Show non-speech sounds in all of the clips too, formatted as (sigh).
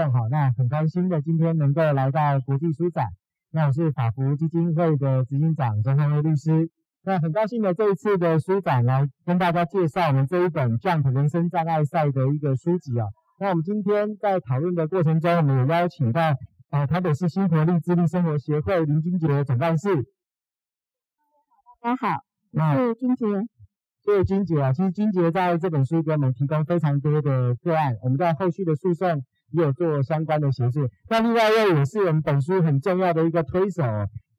众哈，那很开心的今天能够来到国际书展。那我是法福基金会的执行长周汉威律师。那很高兴的这一次的书展来跟大家介绍我们这一本 Jump 人生障碍赛的一个书籍啊。那我们今天在讨论的过程中，我们有邀请到啊台北市新活力智力生活协会林君杰总干事。大家好，我是君杰。谢谢君杰啊，其实君杰在这本书给我们提供非常多的个案，我们在后续的诉讼也有做相关的协助。那另外一位也是我们本书很重要的一个推手，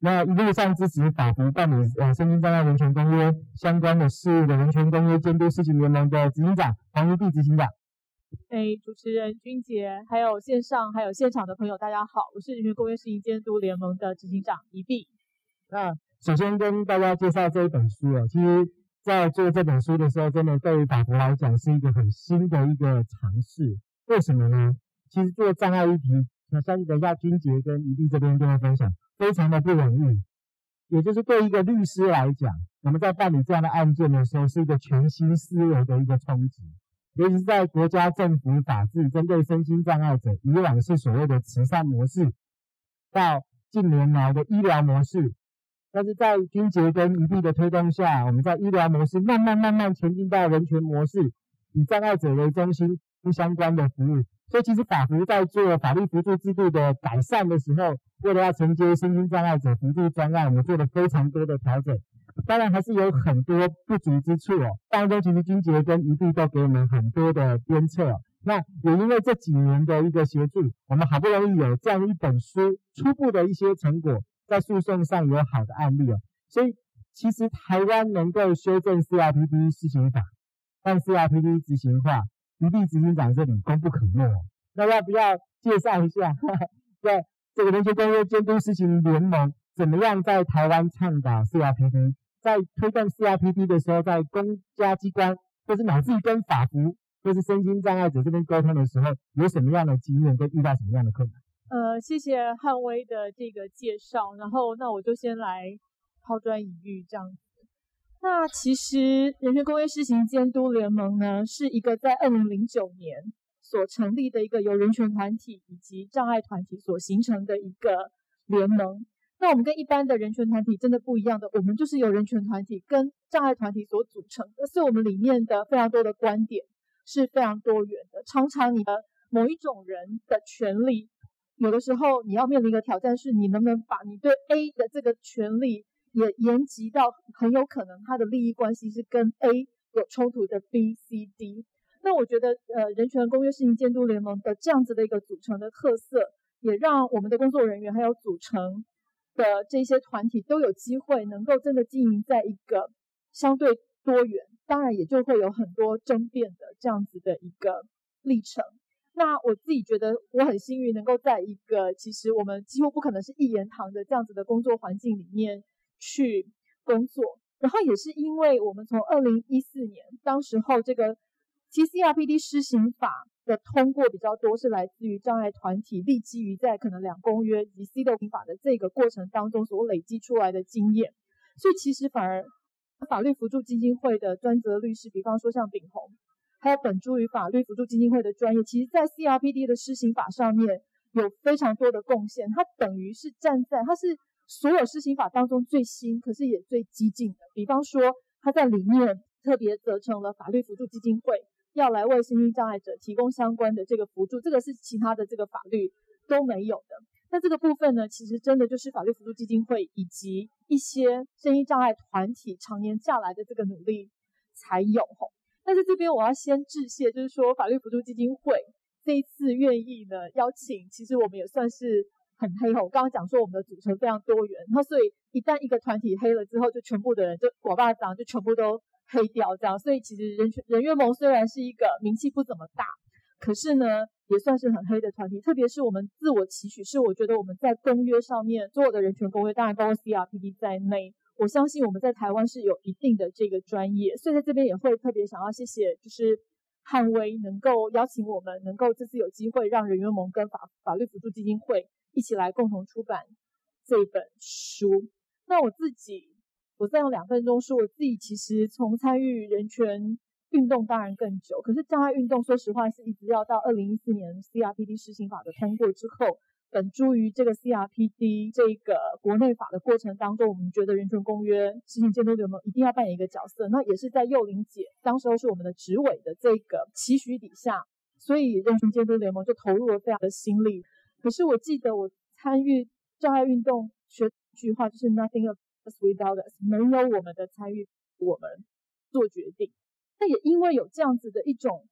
那一路上支持法服办理呃身心障碍人权公约相关的事务的人权公约监督事情联盟的执行长黄宜碧执行长。哎，主持人君杰，还有线上还有现场的朋友，大家好，我是人权公约事情监督联盟的执行长一碧。那首先跟大家介绍这一本书哦，其实在做这本书的时候，真的对于法国来讲是一个很新的一个尝试。为什么呢？其实做障碍议题，那相信等一下君杰跟宜碧这边就会分享，非常的不容易。也就是对一个律师来讲，我们在办理这样的案件的时候，是一个全新思维的一个冲击。尤其是在国家政府法制针对身心障碍者，以往是所谓的慈善模式，到近年来的医疗模式，但是在君杰跟宜碧的推动下，我们在医疗模式慢慢慢慢前进到人权模式，以障碍者为中心，不相关的服务。所以其实法扶在做法律扶助制度的改善的时候，为了要承接身心障碍者扶助专案，我们做了非常多的调整。当然还是有很多不足之处哦。当中其实君杰跟宜碧都给我们很多的鞭策。那也因为这几年的一个协助，我们好不容易有这样一本书，初步的一些成果，在诉讼上有好的案例哦。所以其实台湾能够修正 CRPD 施行法，让 CRPD 执行化，宜碧执行长这里功不可没。那要不要介绍一下，(laughs) 在这个人权公约监督施行联盟怎么样在台湾倡导 CRPD？在推动 CRPD 的时候，在公家机关或是乃至于跟法服或是身心障碍者这边沟通的时候，有什么样的经验，跟遇到什么样的困难？呃，谢谢汉威的这个介绍，然后那我就先来抛砖引玉这样子。那其实人权公约施行监督联盟呢，是一个在二零零九年所成立的一个由人权团体以及障碍团体所形成的一个联盟。那我们跟一般的人权团体真的不一样的，我们就是由人权团体跟障碍团体所组成的，所以我们里面的非常多的观点是非常多元的。常常你的某一种人的权利，有的时候你要面临一个挑战，是你能不能把你对 A 的这个权利也延及到很有可能他的利益关系是跟 A 有冲突的 B、C、D。那我觉得，呃，人权公约施行监督联盟的这样子的一个组成的特色，也让我们的工作人员还有组成。的这些团体都有机会能够真的经营在一个相对多元，当然也就会有很多争辩的这样子的一个历程。那我自己觉得我很幸运，能够在一个其实我们几乎不可能是一言堂的这样子的工作环境里面去工作。然后也是因为我们从二零一四年当时候这个 TCRPD 施行法。的通过比较多是来自于障碍团体立基于在可能两公约以及 CEDAW 法的这个过程当中所累积出来的经验，所以其实反而法律辅助基金会的专责律师，比方说像炳宏，还有本诸于法律辅助基金会的专业，其实在 CRPD 的施行法上面有非常多的贡献，它等于是站在它是所有施行法当中最新，可是也最激进的。比方说，它在里面特别责成了法律辅助基金会。要来为身心障碍者提供相关的这个辅助，这个是其他的这个法律都没有的。那这个部分呢，其实真的就是法律辅助基金会以及一些身心障碍团体常年下来的这个努力才有吼。但是这边我要先致谢，就是说法律辅助基金会这一次愿意呢邀请，其实我们也算是很黑吼。我刚刚讲说我们的组成非常多元，然后所以一旦一个团体黑了之后，就全部的人就果巴掌就全部都。黑掉这样，所以其实人权人约盟虽然是一个名气不怎么大，可是呢，也算是很黑的团体。特别是我们自我期许，是我觉得我们在公约上面所有的人权公约，当然包括 CRPD 在内，我相信我们在台湾是有一定的这个专业。所以在这边也会特别想要谢谢，就是汉威能够邀请我们，能够这次有机会让人员盟跟法法律辅助基金会一起来共同出版这本书。那我自己。我再用两分钟说，我自己其实从参与人权运动当然更久，可是障碍运动说实话是一直要到二零一四年 CRPD 施行法的通过之后，本诸于这个 CRPD 这个国内法的过程当中，我们觉得人权公约施行监督联盟一定要扮演一个角色。那也是在幼玲姐当时候是我们的执委的这个期许底下，所以人权监督联盟就投入了非常的心力。可是我记得我参与障碍运动学一句话就是 Nothing of us without us，没有我们的参与，我们做决定。那也因为有这样子的一种，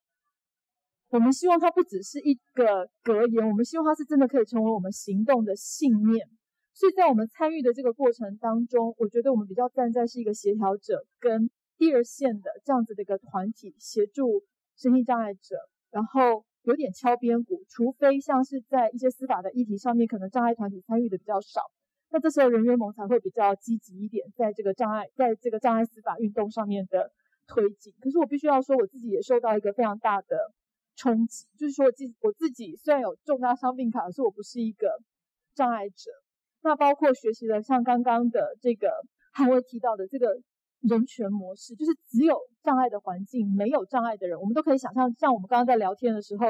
我们希望它不只是一个格言，我们希望它是真的可以成为我们行动的信念。所以在我们参与的这个过程当中，我觉得我们比较站在是一个协调者跟第二线的这样子的一个团体，协助身心障碍者，然后有点敲边鼓。除非像是在一些司法的议题上面，可能障碍团体参与的比较少，那这时候人员盟才会比较积极一点，在这个障碍，在这个障碍司法运动上面的。推进，可是我必须要说，我自己也受到一个非常大的冲击，就是说我自我自己虽然有重大伤病卡，可是我不是一个障碍者。那包括学习的像刚刚的这个韩薇提到的这个人权模式，就是只有障碍的环境，没有障碍的人，我们都可以想象，像我们刚刚在聊天的时候，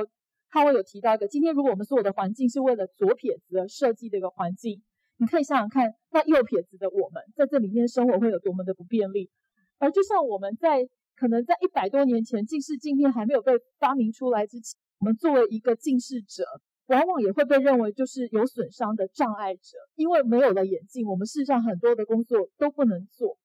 韩薇有提到一个，今天如果我们所有的环境是为了左撇子而设计的一个环境，你可以想想看，那右撇子的我们在这里面生活会有多么的不便利。而就像我们在可能在一百多年前，近视镜片还没有被发明出来之前，我们作为一个近视者，往往也会被认为就是有损伤的障碍者，因为没有了眼镜，我们事实上很多的工作都不能做。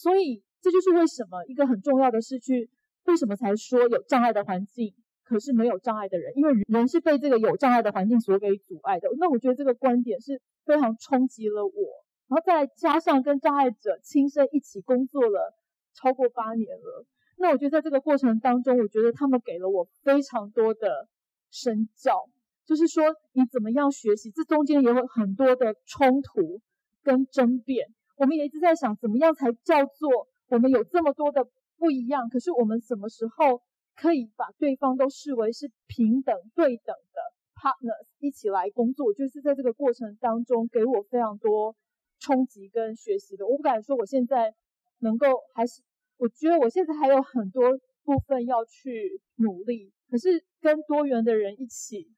所以这就是为什么一个很重要的是去为什么才说有障碍的环境，可是没有障碍的人，因为人是被这个有障碍的环境所给阻碍的。那我觉得这个观点是非常冲击了我，然后再加上跟障碍者亲身一起工作了。超过八年了，那我觉得在这个过程当中，我觉得他们给了我非常多的身教，就是说你怎么样学习，这中间也有很多的冲突跟争辩。我们也一直在想，怎么样才叫做我们有这么多的不一样，可是我们什么时候可以把对方都视为是平等对等的 partners 一起来工作？就是在这个过程当中给我非常多冲击跟学习的。我不敢说我现在能够还是。我觉得我现在还有很多部分要去努力，可是跟多元的人一起，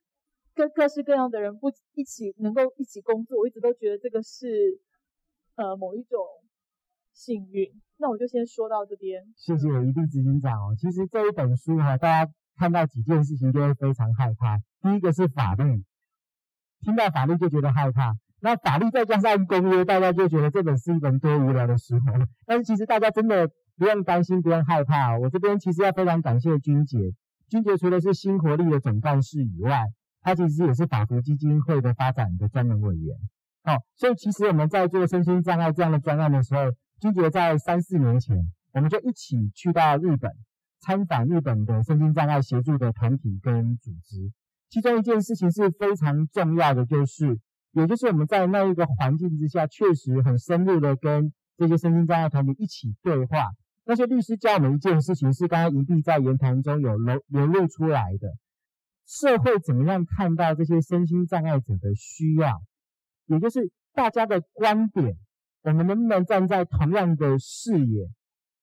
跟各式各样的人不一起能够一起工作，我一直都觉得这个是呃某一种幸运。那我就先说到这边。谢谢宜碧执行长哦。其实这一本书哈，大家看到几件事情就会非常害怕。第一个是法律，听到法律就觉得害怕。那法律再加上公约，大家就觉得这本是一本多无聊的书。但是其实大家真的。不用担心，不用害怕。我这边其实要非常感谢君洁。君洁除了是新活力的总干事以外，他其实也是法扶基金会的发展的专门委员。哦，所以其实我们在做身心障碍这样的专案的时候，君洁在三四年前，我们就一起去到日本参访日本的身心障碍协助的团体跟组织。其中一件事情是非常重要的，就是也就是我们在那一个环境之下，确实很深入的跟这些身心障碍团体一起对话。那些律师教我们一件事情，是刚刚宜碧在言谈中有流流露出来的。社会怎么样看到这些身心障碍者的需要？也就是大家的观点，我们能不能站在同样的视野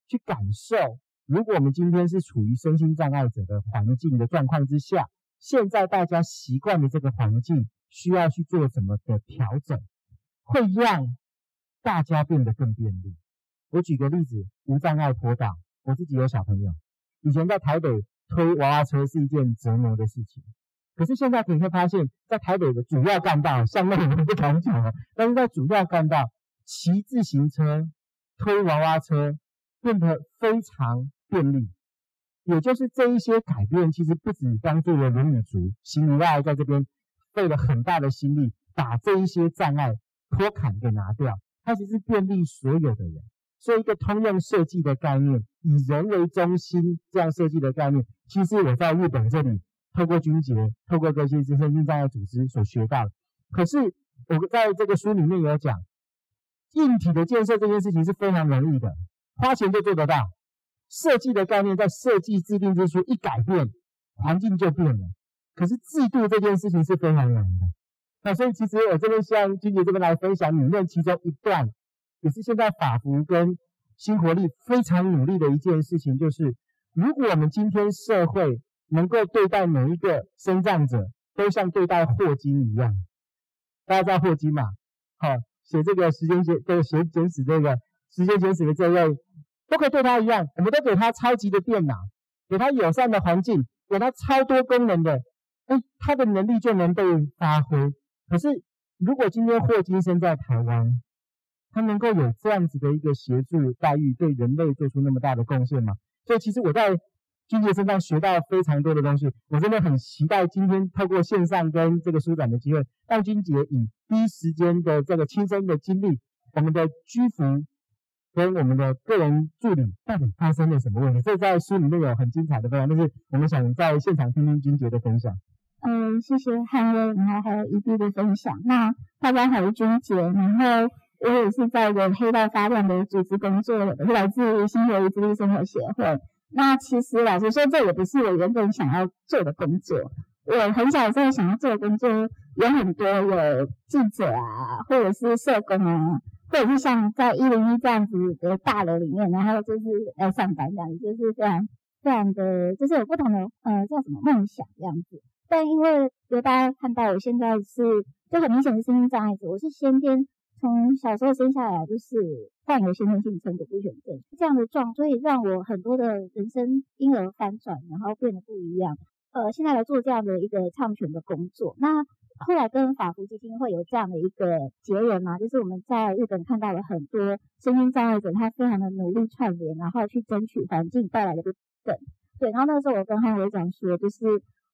去感受？如果我们今天是处于身心障碍者的环境的状况之下，现在大家习惯的这个环境，需要去做什么的调整，会让大家变得更便利。我举个例子，无障碍坡道，我自己有小朋友，以前在台北推娃娃车是一件折磨的事情，可是现在你会发现，在台北的主要干道，像那我们不敢讲，但是在主要干道骑自行车、推娃娃车变得非常便利，也就是这一些改变，其实不止帮助了轮椅族，行无碍在这边费了很大的心力，把这一些障碍坡坎给拿掉，它其实便利所有的人。所以，一个通用设计的概念，以人为中心这样设计的概念，其实我在日本这里透过君洁，透过这些身心障碍组织所学到的。可是我在这个书里面有讲，硬体的建设这件事情是非常容易的，花钱就做得到。设计的概念在设计制定之初一改变，环境就变了。可是制度这件事情是非常难的。那所以其实我这边向君洁这边来分享里面其中一段。也是现在法扶跟新活力非常努力的一件事情，就是如果我们今天社会能够对待每一个生障者都像对待霍金一样，大家知道霍金嘛？好，写这个时间简这个写简史这个时间简史的这位，都可以对他一样，我们都给他超级的电脑，给他友善的环境，给他超多功能的，哎，他的能力就能被发挥。可是如果今天霍金生在台湾，他能够有这样子的一个协助待遇，对人类做出那么大的贡献吗？所以其实我在君杰身上学到非常多的东西，我真的很期待今天透过线上跟这个书展的机会，让君杰以第一时间的这个亲身的经历，我们的居服跟我们的个人助理到底发生了什么问题？这在书里面有很精彩的分享，但是我们想在现场听听君杰的分享。嗯，谢谢汉威，然后还有一 B 的分享。那大家好，我是君杰，然后。我也是在一个黑道发亮的组织工作的，来自于新活自立生活协会。那其实老实说，这也不是我原本想要做的工作。我很小时候想要做的工作有很多，有记者啊，或者是社工啊，或者是像在一零一这样子的大楼里面，然后就是要上班这样子，就是非常非常的，就是有不同的呃叫什么梦想这样子。但因为有大家看到我现在是就很明显的身心障碍者，我是先天。从小时候生下来就是患有先天性成果不全症这样的状，所以让我很多的人生因而翻转，然后变得不一样。呃，现在来做这样的一个唱权的工作。那后来跟法福基金会有这样的一个结缘嘛，就是我们在日本看到了很多身心障碍者，他非常的努力串联，然后去争取环境带来的不等。对，然后那个时候我跟汉维讲说，就是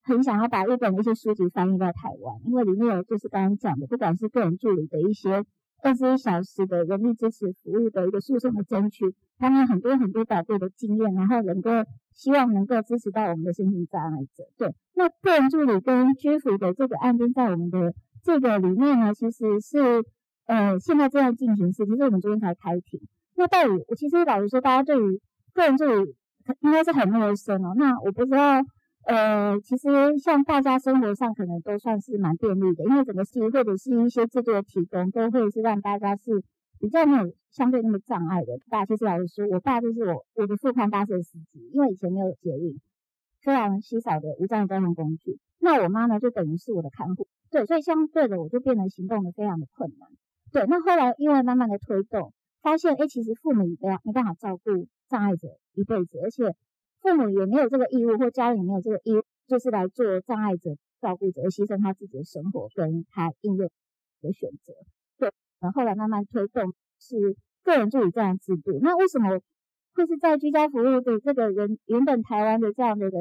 很想要把日本的一些书籍翻译到台湾，因为里面有就是刚刚讲的，不管是个人助理的一些。二十一小时的人力支持服务的一个诉讼的争取，他们很多很多宝贵的经验，然后能够希望能够支持到我们的身心障碍者。对，那个人助理跟居服的这个案件在我们的这个里面呢，其实是呃现在正在进行时，其实我们昨天才开庭。那到底我其实老实说，大家对于个人助理应该是很陌生哦。那我不知道。呃，其实像大家生活上可能都算是蛮便利的，因为整个系或者是一些制度的提供，都会是让大家是比较没有相对那么障碍的。爸，其实老实说，我爸就是我我的副刊巴士的司机，因为以前没有捷运，非常稀少的无障碍交通工具。那我妈呢，就等于是我的看护，对，所以相对的我就变得行动的非常的困难。对，那后来因为慢慢的推动，发现哎，其实父母也没没办法照顾障碍者一辈子，而且。父母也没有这个义务，或家里没有这个义务，就是来做障碍者照顾者，而牺牲他自己的生活跟他应有的选择。对，然后后来慢慢推动是个人助理这样的制度。那为什么会是在居家服务的这个人原本台湾的这样的一个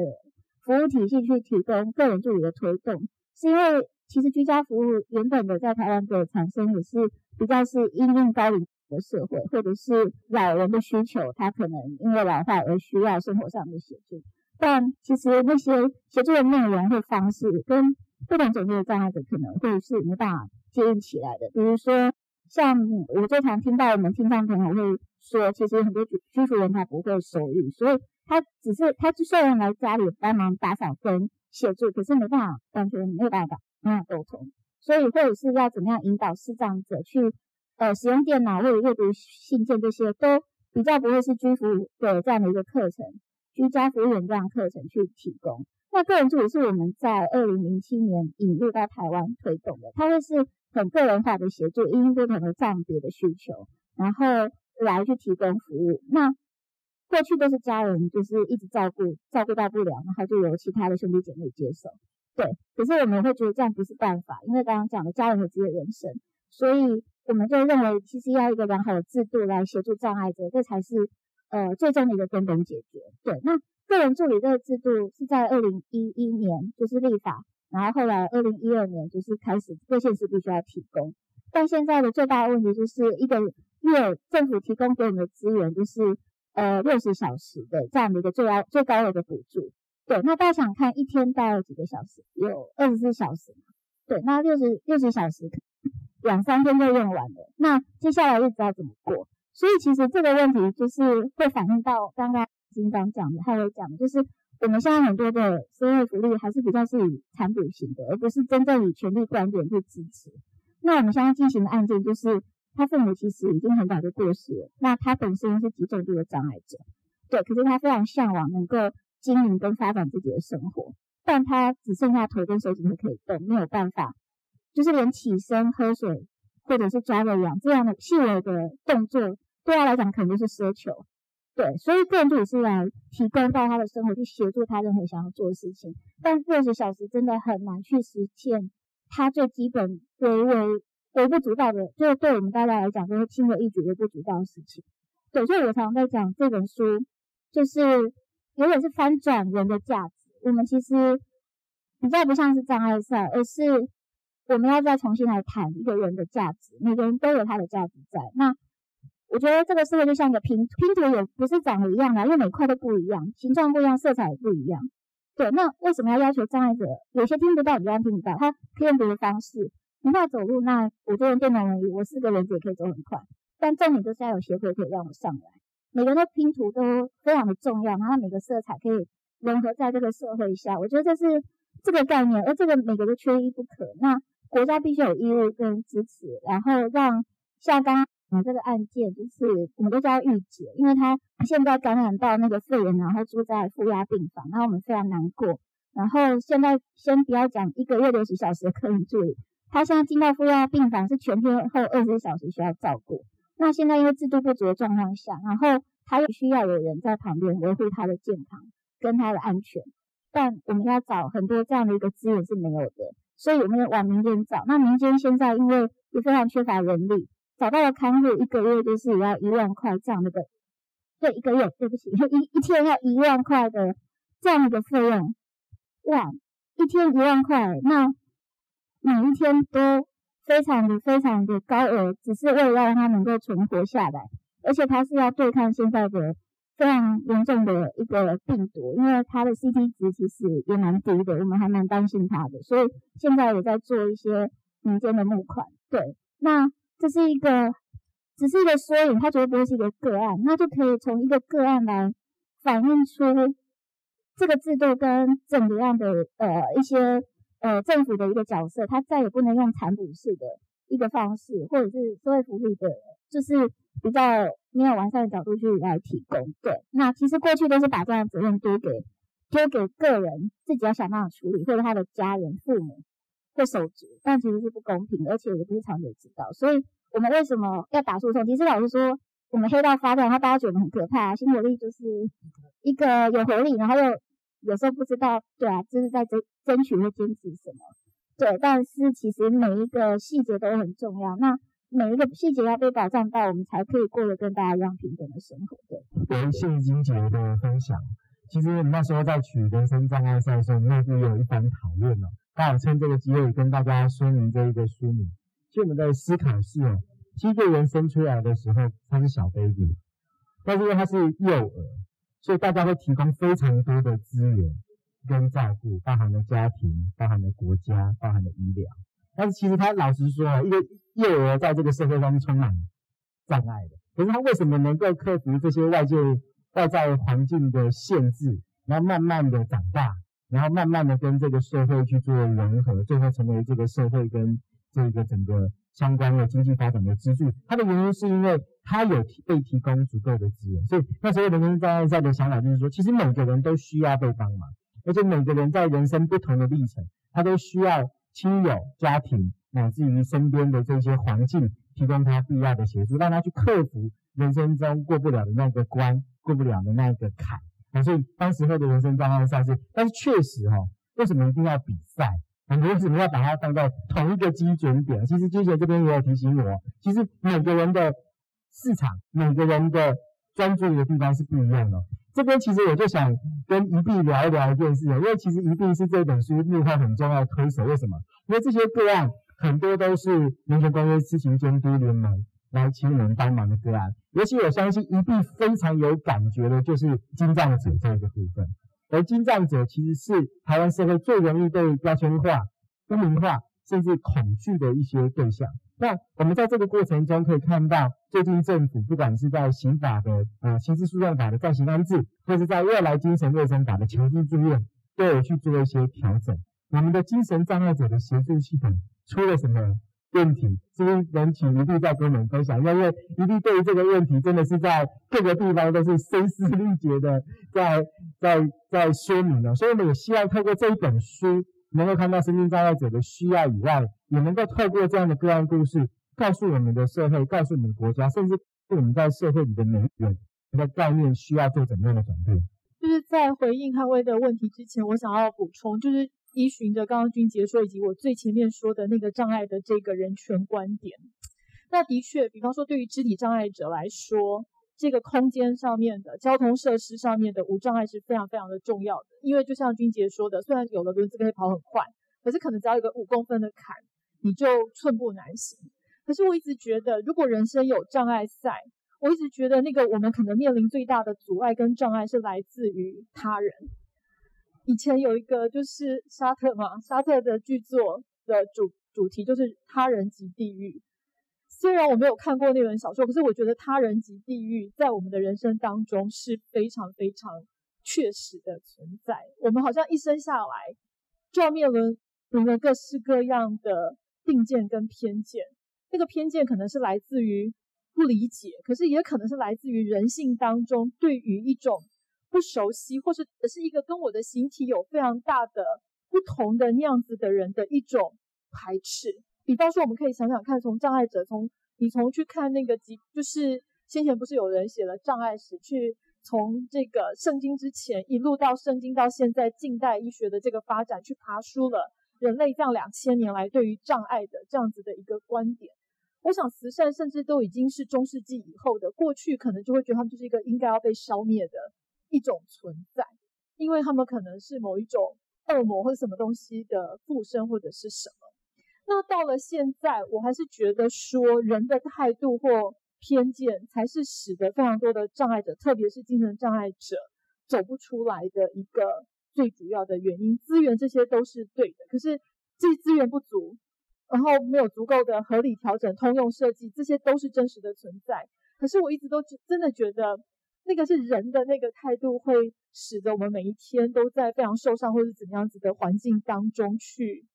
服务体系去提供个人助理的推动？是因为其实居家服务原本的在台湾的产生也是比较是因应高龄。的社会，或者是老人的需求，他可能因为老化而需要生活上的协助，但其实那些协助的内容或方式，跟不同种类的障碍者可能会是没办法接应起来的。比如说，像我最常听到我们听障朋友会说，其实很多居居服人他不会手语，所以他只是他虽然来家里帮忙打扫跟协助，可是没办法完全没有办法没办法沟通，所以或者是要怎么样引导视障者去。呃，使用电脑或者阅读信件这些都比较不会是居服的这样的一个课程，居家服务员这样课程去提供。那个人助理是我们在二零零七年引入到台湾推动的，它会是很个人化的协助，因不同的障别的需求，然后来去提供服务。那过去都是家人就是一直照顾，照顾到不了，然后就由其他的兄弟姐妹接手。对，可是我们会觉得这样不是办法，因为刚刚讲的家人有自己的人生，所以。我们就认为，其实要一个良好的制度来协助障碍者，这才是呃最终的一个根本解决。对，那个人助理这个制度是在二零一一年就是立法，然后后来二零一二年就是开始各县市必须要提供。但现在的最大的问题就是一个月政府提供给我们的资源就是呃六十小时的这样的一个最高最高额的补助。对，那大家想看一天大概有几个小时？有二十四小时。对，那六十六十小时。两三天就用完了，那接下来日子要怎么过？所以其实这个问题就是会反映到刚刚金刚讲的，还有讲，就是我们现在很多的社会福利还是比较是以残补型的，而不是真正以权利观点去支持。那我们现在进行的案件就是他父母其实已经很早就过世了，那他本身是极重度的障碍者，对，可是他非常向往能够经营跟发展自己的生活，但他只剩下头跟手指头可以动，没有办法，就是连起身喝水或者是抓个痒这样的细微的动作，对他来讲可能就是奢求。对，所以个人助理是来提供到他的生活去协助他任何想要做的事情，但六十小时真的很难去实现他最基本微微微不足道的，就是对我们大家来讲就是轻而易举微不足道的事情。对，所以我常常在讲这本书，就是有点是翻转人的价值。我们其实比较不像是障碍赛，而是我们要再重新来谈一个人的价值。每个人都有他的价值在。那我觉得这个社会就像一个拼拼图，也不是长得一样的，因为每块都不一样，形状不一样，色彩也不一样。对，那为什么要要求障碍者？有些听不到，有些听不到，他可以用别的方式。你怕走路，那我就用电动轮椅，我四个轮子也可以走很快。但重点就是要有协会可以让我上来，每个人的拼图都非常的重要，然后每个色彩可以融合在这个社会下，我觉得这是这个概念，而这个每个都缺一不可。那国家必须有义务跟支持，然后让像刚刚这个案件，就是我们都叫郁姐，因为他现在感染到那个肺炎，然后住在负压病房，然后我们非常难过。然后现在先不要讲一个月六十小时的客人助理，他现在进到负压病房是全天候二十四小时需要照顾。那现在因为制度不足的状况下，然后他又需要有人在旁边维护他的健康跟他的安全，但我们要找很多这样的一个资源是没有的，所以我们要往民间找。那民间现在因为也非常缺乏人力，找到了看护一个月就是也要一万块这样的个，对，一个月，对不起，一一天要一万块的这样的费用，哇，一天一万块，那每一天都。非常的非常的高额，只是为了让他能够存活下来，而且他是要对抗现在的非常严重的一个病毒，因为它的 CT 值其实也蛮低的，我们还蛮担心它的，所以现在也在做一些民间的募款。对，那这是一个只是一个缩影，它绝对不会是一个个案，那就可以从一个个案来反映出这个制度跟整个样的呃一些。呃，政府的一个角色，他再也不能用残补式的一个方式，或者是社会福利的，就是比较没有完善的角度去来提供。对，那其实过去都是把这样的责任丢给丢给个人，自己要想办法处理，或者他的家人、父母或手足，但其实是不公平，而且也不是长久之道。所以，我们为什么要打诉讼？其实老实说，我们黑道发展，然后大家觉得很可怕，新活力就是一个有活力，然后又。有时候不知道，对啊，就是在争争取或坚持什么，对，但是其实每一个细节都很重要。那每一个细节要被保障到，我们才可以过得跟大家一样平等的生活。对，谢谢金姐的分享。其实我们那时候在取人生障碍赛的时候，内部有一番讨论哦。刚好趁这个机会跟大家说明这一个书名。其实我们的思考是哦，其实一个人生出来的时候他是小 baby，但是因为他是幼儿。所以大家会提供非常多的资源跟照顾，包含了家庭，包含了国家，包含了医疗。但是其实他老实说，一个幼儿在这个社会上是充满障碍的。可是他为什么能够克服这些外界外在环境的限制，然后慢慢的长大，然后慢慢的跟这个社会去做融合，最后成为这个社会跟这个整个相关的经济发展的支柱？他的原因是因为。他有被提供足够的资源，所以那时候人生障碍赛的想法就是说，其实每个人都需要被帮忙，而且每个人在人生不同的历程，他都需要亲友、家庭乃至于身边的这些环境提供他必要的协助，让他去克服人生中过不了的那个关、过不了的那个坎。所以当时候的人生障碍赛是，但是确实哈，为什么一定要比赛？我们为什么要把它放在同一个基准点？其实金姐这边也有提醒我，其实每个人的。市场每个人的专注的地方是不一样的。这边其实我就想跟宜碧聊一聊一件事，因为其实宜碧是这本书幕后很重要的推手。为什么？因为这些个案很多都是人权公约知情监督联盟来请我们帮忙的个案。尤其我相信宜碧非常有感觉的就是精障者这个部分，而精障者其实是台湾社会最容易被标签化、污名化，甚至恐惧的一些对象。那我们在这个过程中可以看到，最近政府不管是在刑法的呃刑事诉讼法的暂行安置，或是在未来精神卫生法的强制住院，都有去做一些调整。我们的精神障碍者的协助系统出了什么问题，是不是能请一定再跟我们分享？因为一定对于这个问题真的是在各个地方都是声嘶力竭的在在在说明的，所以我们也希望透过这一本书，能够看到身心障碍者的需要以外，也能够透过这样的个案故事，告诉我们的社会，告诉我们的国家，甚至对我们在社会里的每一个人的概念需要做怎么样的转变。就是在回应汉威的问题之前，我想要补充，就是。依循着刚刚君杰说，以及我最前面说的那个障碍的这个人权观点，那的确，比方说对于肢体障碍者来说，这个空间上面的交通设施上面的无障碍是非常非常的重要的。因为就像君杰说的，虽然有的轮子可以跑很快，可是可能只要有个五公分的坎，你就寸步难行。可是我一直觉得，如果人生有障碍赛，我一直觉得那个我们可能面临最大的阻碍跟障碍是来自于他人。以前有一个就是沙特嘛，沙特的剧作的主主题就是他人即地狱。虽然我没有看过那本小说，可是我觉得他人即地狱在我们的人生当中是非常非常确实的存在。我们好像一生下来就要面临面临各式各样的定见跟偏见。那个偏见可能是来自于不理解，可是也可能是来自于人性当中对于一种。不熟悉，或是是一个跟我的形体有非常大的不同的那样子的人的一种排斥。比方说，我们可以想想看，从障碍者，从你从去看那个疾，就是先前不是有人写了障碍史，去从这个圣经之前一路到圣经到现在近代医学的这个发展，去爬梳了人类这样两千年来对于障碍的这样子的一个观点。我想慈善甚至都已经是中世纪以后的，过去可能就会觉得他们就是一个应该要被消灭的。一种存在，因为他们可能是某一种恶魔或者什么东西的附身，或者是什么。那到了现在，我还是觉得说，人的态度或偏见才是使得非常多的障碍者，特别是精神障碍者走不出来的一个最主要的原因。资源这些都是对的，可是这些资源不足，然后没有足够的合理调整、通用设计，这些都是真实的存在。可是我一直都真的觉得。那个是人的那个态度，会使得我们每一天都在非常受伤或者怎么样子的环境当中去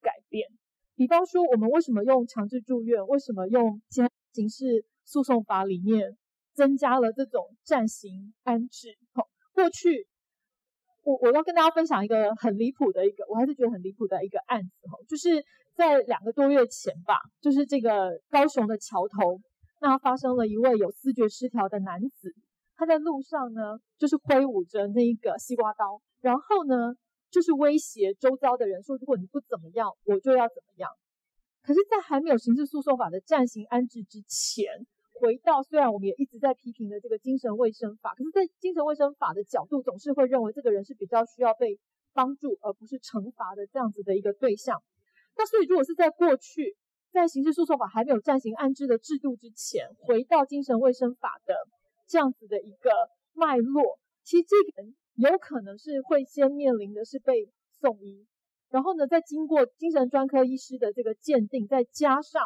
改变。比方说，我们为什么用强制住院？为什么用现在刑事诉讼法里面增加了这种暂行安置？好，过去我我要跟大家分享一个很离谱的一个，我还是觉得很离谱的一个案子哈，就是在两个多月前吧，就是这个高雄的桥头，那发生了一位有思觉失调的男子。他在路上呢，就是挥舞着那一个西瓜刀，然后呢，就是威胁周遭的人说：“如果你不怎么样，我就要怎么样。”可是，在还没有刑事诉讼法的暂行安置之前，回到虽然我们也一直在批评的这个精神卫生法，可是，在精神卫生法的角度，总是会认为这个人是比较需要被帮助，而不是惩罚的这样子的一个对象。那所以，如果是在过去，在刑事诉讼法还没有暂行安置的制度之前，回到精神卫生法的。这样子的一个脉络，其实这个人有可能是会先面临的是被送医，然后呢，再经过精神专科医师的这个鉴定，再加上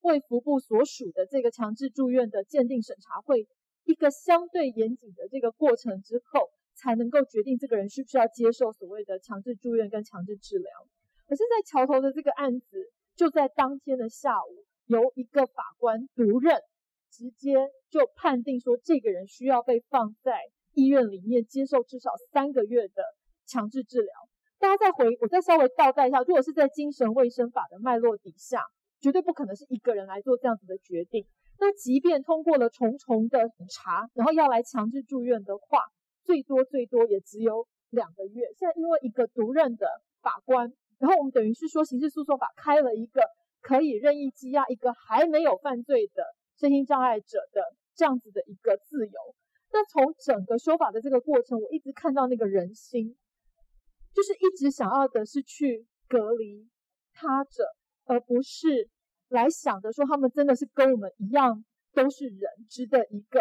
卫福部所属的这个强制住院的鉴定审查会一个相对严谨的这个过程之后，才能够决定这个人需不需要接受所谓的强制住院跟强制治疗。可是，在桥头的这个案子，就在当天的下午，由一个法官独任。直接就判定说，这个人需要被放在医院里面接受至少三个月的强制治疗。大家再回，我再稍微倒带一下，如果是在精神卫生法的脉络底下，绝对不可能是一个人来做这样子的决定。那即便通过了重重的查，然后要来强制住院的话，最多最多也只有两个月。现在因为一个独任的法官，然后我们等于是说，刑事诉讼法开了一个可以任意羁押一个还没有犯罪的。身心障碍者的这样子的一个自由，那从整个修法的这个过程，我一直看到那个人心，就是一直想要的是去隔离他者，而不是来想着说他们真的是跟我们一样都是人，值得一个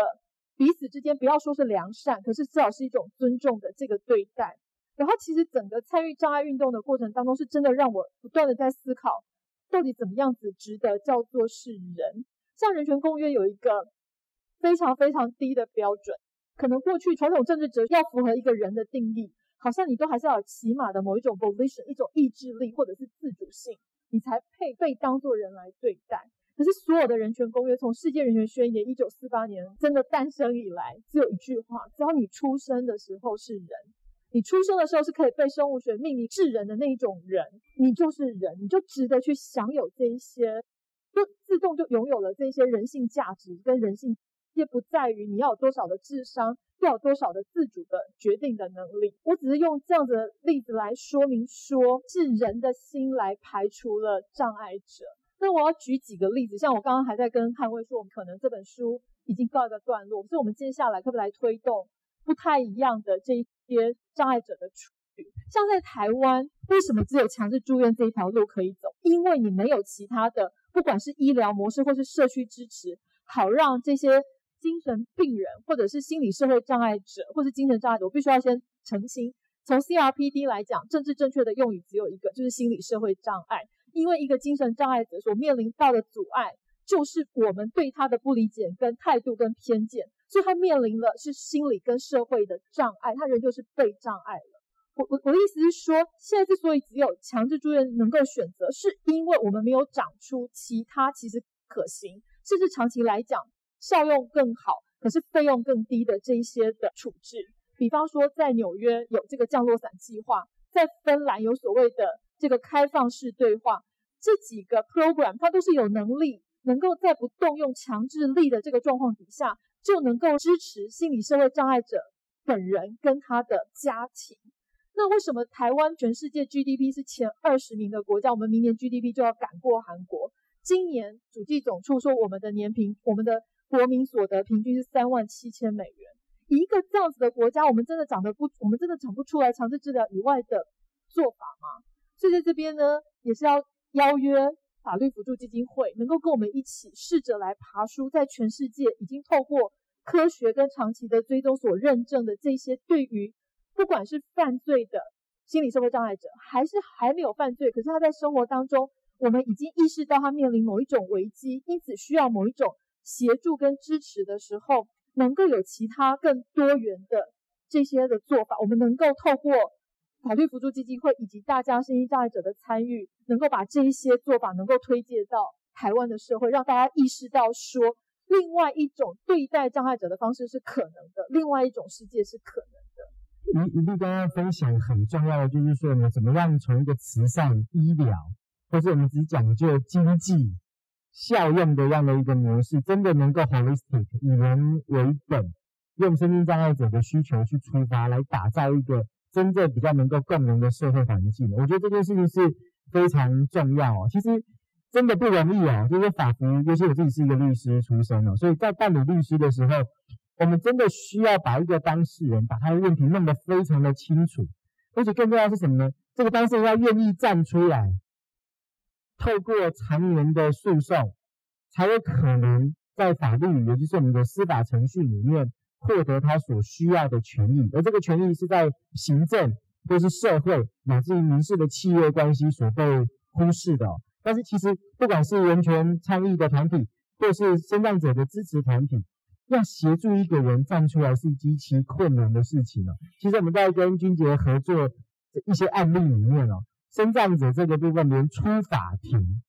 彼此之间不要说是良善，可是至少是一种尊重的这个对待。然后其实整个参与障碍运动的过程当中，是真的让我不断的在思考，到底怎么样子值得叫做是人。像人权公约有一个非常非常低的标准，可能过去传统政治哲学要符合一个人的定义，好像你都还是要有起码的某一种 volition，一种意志力或者是自主性。你才配被当作人来对待。可是所有的人权公约，从世界人权宣言一九四八年真的诞生以来，只有一句话：只要你出生的时候是人，你出生的时候是可以被生物学命名是人的那一种人，你就是人，你就值得去享有这一些，就自动就拥有了这些人性价值跟人性。也不在于你要有多少的智商，要有多少的自主的决定的能力。我只是用这样子的例子来说明说，说是人的心来排除了障碍者。那我要举几个例子，像我刚刚还在跟汉威说，我们可能这本书已经告一个段落，所以我们接下来可不可以来推动不太一样的这一些障碍者的处理？像在台湾，为什么只有强制住院这一条路可以走？因为你没有其他的，不管是医疗模式或是社区支持，好让这些。精神病人，或者是心理社会障碍者，或是精神障碍者，我必须要先澄清。从 CRPD 来讲，政治正确的用语只有一个，就是心理社会障碍。因为一个精神障碍者所面临到的阻碍，就是我们对他的不理解、跟态度、跟偏见，所以他面临的是心理跟社会的障碍，他人就是被障碍了。我我我的意思是说，现在之所以只有强制住院能够选择，是因为我们没有长出其他其实可行，甚至长期来讲。效用更好，可是费用更低的这一些的处置，比方说在纽约有这个降落伞计划，在芬兰有所谓的这个开放式对话，这几个 program 它都是有能力能够在不动用强制力的这个状况底下，就能够支持心理社会障碍者本人跟他的家庭。那为什么台湾全世界 GDP 是前二十名的国家，我们明年 GDP 就要赶过韩国？今年主计总处说我们的年平，我们的国民所得平均是三万七千美元，一个这样子的国家，我们真的长得不，我们真的长不出来强制治疗以外的做法吗？所以在这边呢，也是要邀约法律辅助基金会，能够跟我们一起试着来爬梳，在全世界已经透过科学跟长期的追踪所认证的这些，对于不管是犯罪的心理社会障碍者，还是还没有犯罪，可是他在生活当中，我们已经意识到他面临某一种危机，因此需要某一种。协助跟支持的时候，能够有其他更多元的这些的做法，我们能够透过法律辅助基金会以及大家身心障碍者的参与，能够把这一些做法能够推介到台湾的社会，让大家意识到说，另外一种对待障碍者的方式是可能的，另外一种世界是可能的。一一路刚刚分享很重要的就是说，我们怎么样从一个慈善医疗，或是我们只讲究经济。效用的这样的一个模式，真的能够 holistic 以人为本，用身心障碍者的需求去出发，来打造一个真正比较能够共融的社会环境。我觉得这件事情是非常重要哦。其实真的不容易哦，就是法服，尤其我自己是一个律师出身哦，所以在办理律师的时候，我们真的需要把一个当事人把他的问题弄得非常的清楚，而且更重要是什么呢？这个当事人要愿意站出来。透过长年的诉讼，才有可能在法律，也就是我们的司法程序里面，获得他所需要的权益。而这个权益是在行政或是社会乃至于民事的契约关系所被忽视的。但是其实，不管是人权倡议的团体，或是身障者的支持团体，要协助一个人站出来是极其困难的事情哦。其实我们在跟君杰合作的一些案例里面哦。身障者这个部分，连出法庭，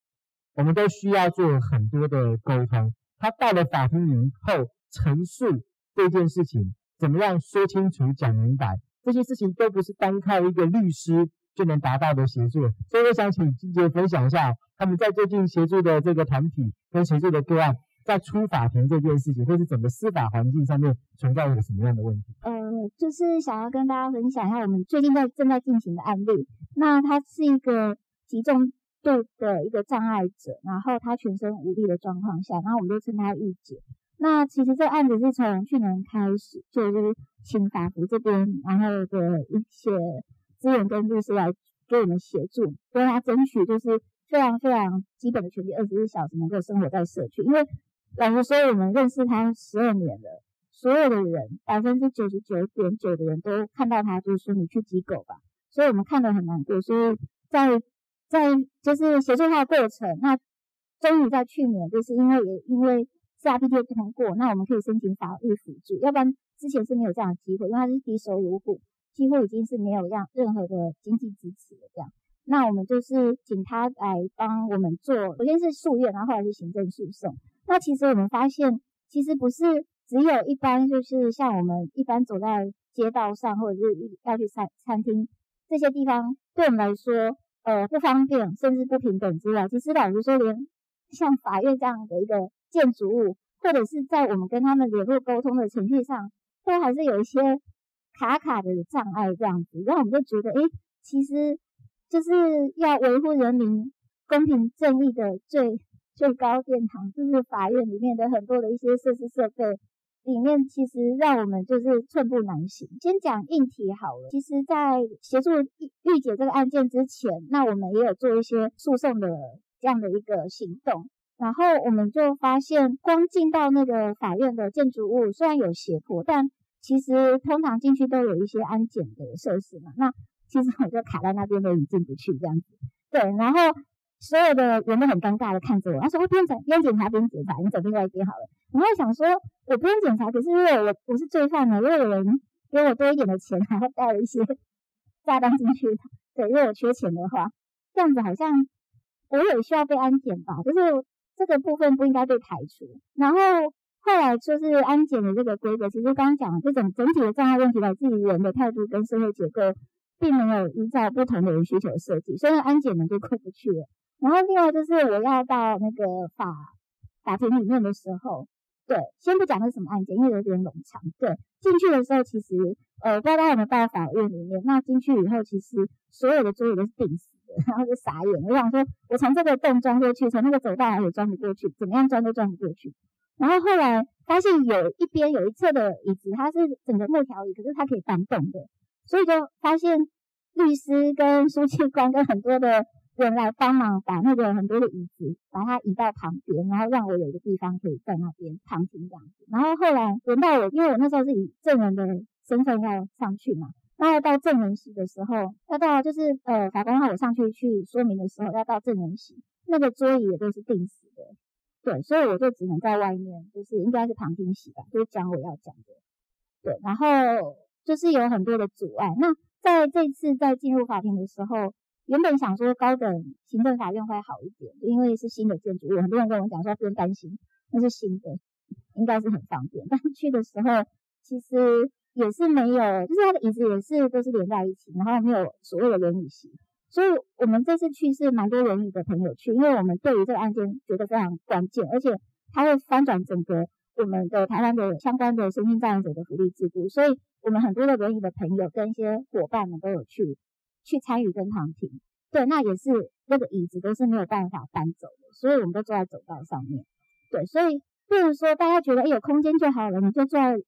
我们都需要做很多的沟通。他到了法庭以后，陈述这件事情，怎么样说清楚、讲明白，这些事情都不是单靠一个律师就能达到的协助。所以我想请金姐分享一下，他们在最近协助的这个团体跟协助的个案。在出法庭这件事情，或是整个司法环境上面存在一个什么样的问题？呃，就是想要跟大家分享一下我们最近在正在进行的案例。那他是一个集中度的一个障碍者，然后他全身无力的状况下，然后我们就称他钰姐。那其实这案子是从去年开始，就是请法服这边，然后的一些资源跟律师来给我们协助，跟他争取就是非常非常基本的权利，二十四小时能够生活在社区，因为。老实说，我们认识他十二年了，所有的人百分之九十九点九的人都看到他，就是说你去机构吧，所以我们看得很难过。所以在在就是协助他的过程，那终于在去年，就是因为也因为 CRPD 通过，那我们可以申请法律辅助，要不然之前是没有这样的机会，因为他是低收入户，几乎已经是没有让任何的经济支持了这样。那我们就是请他来帮我们做，首先是诉愿，然后后来是行政诉讼。那其实我们发现，其实不是只有一般，就是像我们一般走在街道上，或者是要去餐餐厅这些地方，对我们来说，呃，不方便，甚至不平等之外，其实老实说，连像法院这样的一个建筑物，或者是在我们跟他们联络沟通的程序上，都还是有一些卡卡的障碍这样子，然后我们就觉得，诶，其实就是要维护人民公平正义的最最高殿堂，就是法院里面的很多的一些设施设备里面，其实让我们就是寸步难行。先讲硬体好了，其实在协助諭解这个案件之前，那我们也有做一些诉讼的这样的一个行动。然后我们就发现，光进到那个法院的建筑物，虽然有斜坡，但其实通常进去都有一些安检的设施嘛。那其实我就卡在那边都已经进不去这样子。对，然后所有的人都很尴尬的看着我，他说：“我不用检，不用检查，边检查，你走另外一边好了。”然后想说，我不用检查，可是如果我我是罪犯呢？如果有人给我多一点的钱，然后带了一些 (laughs) 炸弹进去，对，如果我缺钱的话，这样子好像我也需要被安检吧？就是。这个部分不应该被排除。然后后来就是安检的这个规则，其实刚刚讲的这种整体的障碍问题来自于人的态度跟社会结构，并没有依照不同的人需求设计，所以安检呢就过不去了。然后另外就是我要到那个法法庭里面的时候，对，先不讲是什么案件，因为有点冗长。对，进去的时候其实呃，不知道大家有没有到法院里面，那进去以后其实所有的桌椅都是定死。然后就傻眼，我想说，我从这个洞钻过去，从那个走道也钻不过去，怎么样钻都钻不过去。然后后来发现有一边有一侧的椅子，它是整个木条椅，可是它可以搬动的，所以就发现律师跟书记官跟很多的人来帮忙，把那个很多的椅子把它移到旁边，然后让我有一个地方可以在那边旁听这样子。然后后来轮到我，因为我那时候是以证人的身份要上去嘛。那要到证人席的时候，要到就是呃法官让我上去去说明的时候，要到证人席，那个桌椅也都是定死的，对，所以我就只能在外面，就是应该是旁听席吧，就是讲我要讲的，对，然后就是有很多的阻碍。那在这次在进入法庭的时候，原本想说高等行政法院会好一点，因为是新的建筑物，很多人跟我讲说不用担心，那是新的，应该是很方便。但去的时候，其实。也是没有，就是他的椅子也是都是连在一起，然后没有所谓的轮椅席，所以我们这次去是蛮多轮椅的朋友去，因为我们对于这个案件觉得非常关键，而且它会翻转整个我们的台湾的相关的身心障碍者的福利制度，所以我们很多的轮椅的朋友跟一些伙伴们都有去去参与跟旁听，对，那也是那个椅子都是没有办法搬走的，所以我们都坐在走道上面，对，所以不如说大家觉得哎有空间就好了，你就坐在。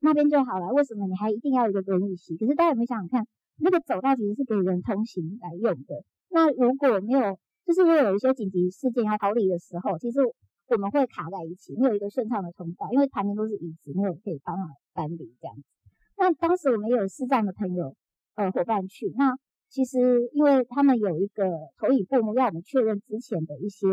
那边就好了，为什么你还一定要一个轮椅席？可是大家有没有想想看，那个走道其实是给人通行来用的。那如果没有，就是因为有一些紧急事件要逃离的时候，其实我们会卡在一起，没有一个顺畅的通道，因为旁边都是椅子，没有可以帮忙搬离这样子。那当时我们也有视障的朋友呃伙伴去，那其实因为他们有一个投影布幕要我们确认之前的一些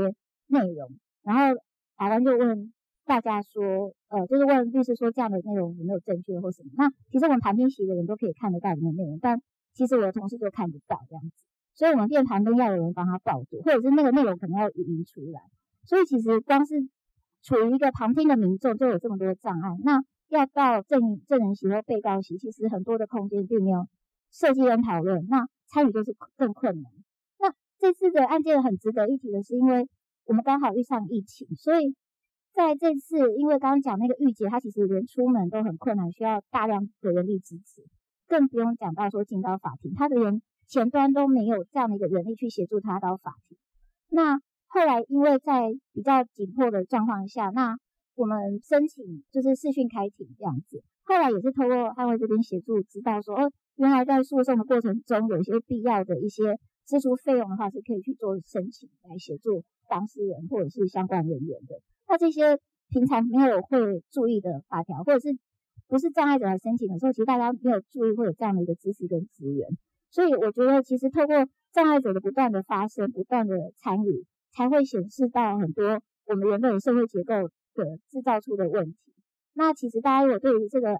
内容，然后法官就问。大家说，呃，就是问律师说这样的内容有没有正确或什么？那其实我们旁边席的人都可以看得到里面内容，但其实我的同事就看不到这样子，所以我们店旁边要有人帮他报读，或者是那个内容可能要语音出来。所以其实光是处于一个旁听的民众就有这么多障碍，那要到证证人席或被告席，其实很多的空间并没有设计跟讨论，那参与就是更困难。那这次的案件很值得一提的是，因为我们刚好遇上疫情，所以。在这次，因为刚刚讲那个諭解，他其实连出门都很困难，需要大量的人力支持，更不用讲到说进到法庭，她的人前端都没有这样的一个人力去协助她到法庭。那后来因为在比较紧迫的状况下，那我们申请就是视讯开庭这样子。后来也是透过捍卫这边协助，知道说哦，原来在诉讼的过程中有些必要的一些支出费用的话，是可以去做申请来协助当事人或者是相关人员的。那这些平常没有会注意的法条，或者是不是障碍者来申请的时候，其实大家没有注意会有这样的一个知识跟资源，所以我觉得其实透过障碍者的不断的发声、不断的参与，才会显示到很多我们原本社会结构的制造出的问题。那其实大家如果对于这个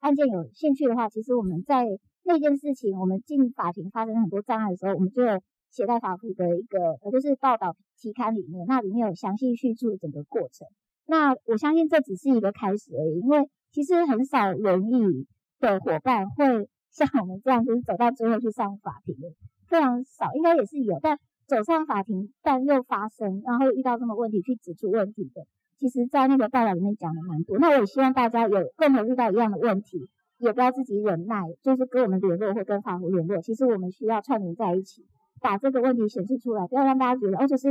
案件有兴趣的话，其实我们在那件事情我们进法庭发生很多障碍的时候，我们就写在法服的一个呃，就是报道期刊里面，那里面有详细叙述整个过程。那我相信这只是一个开始而已，因为其实很少容易的伙伴会 (laughs) 像我们这样，就是走到最后去上法庭的，非常少，应该也是有，但走上法庭但又发生，然后遇到这么问题去指出问题的，其实在那个报道里面讲的蛮多。那我也希望大家有共同遇到一样的问题，也不要自己忍耐，就是跟我们联络或跟法服联络。其实我们需要串联在一起，把这个问题显示出来，不要让大家觉得哦，就是。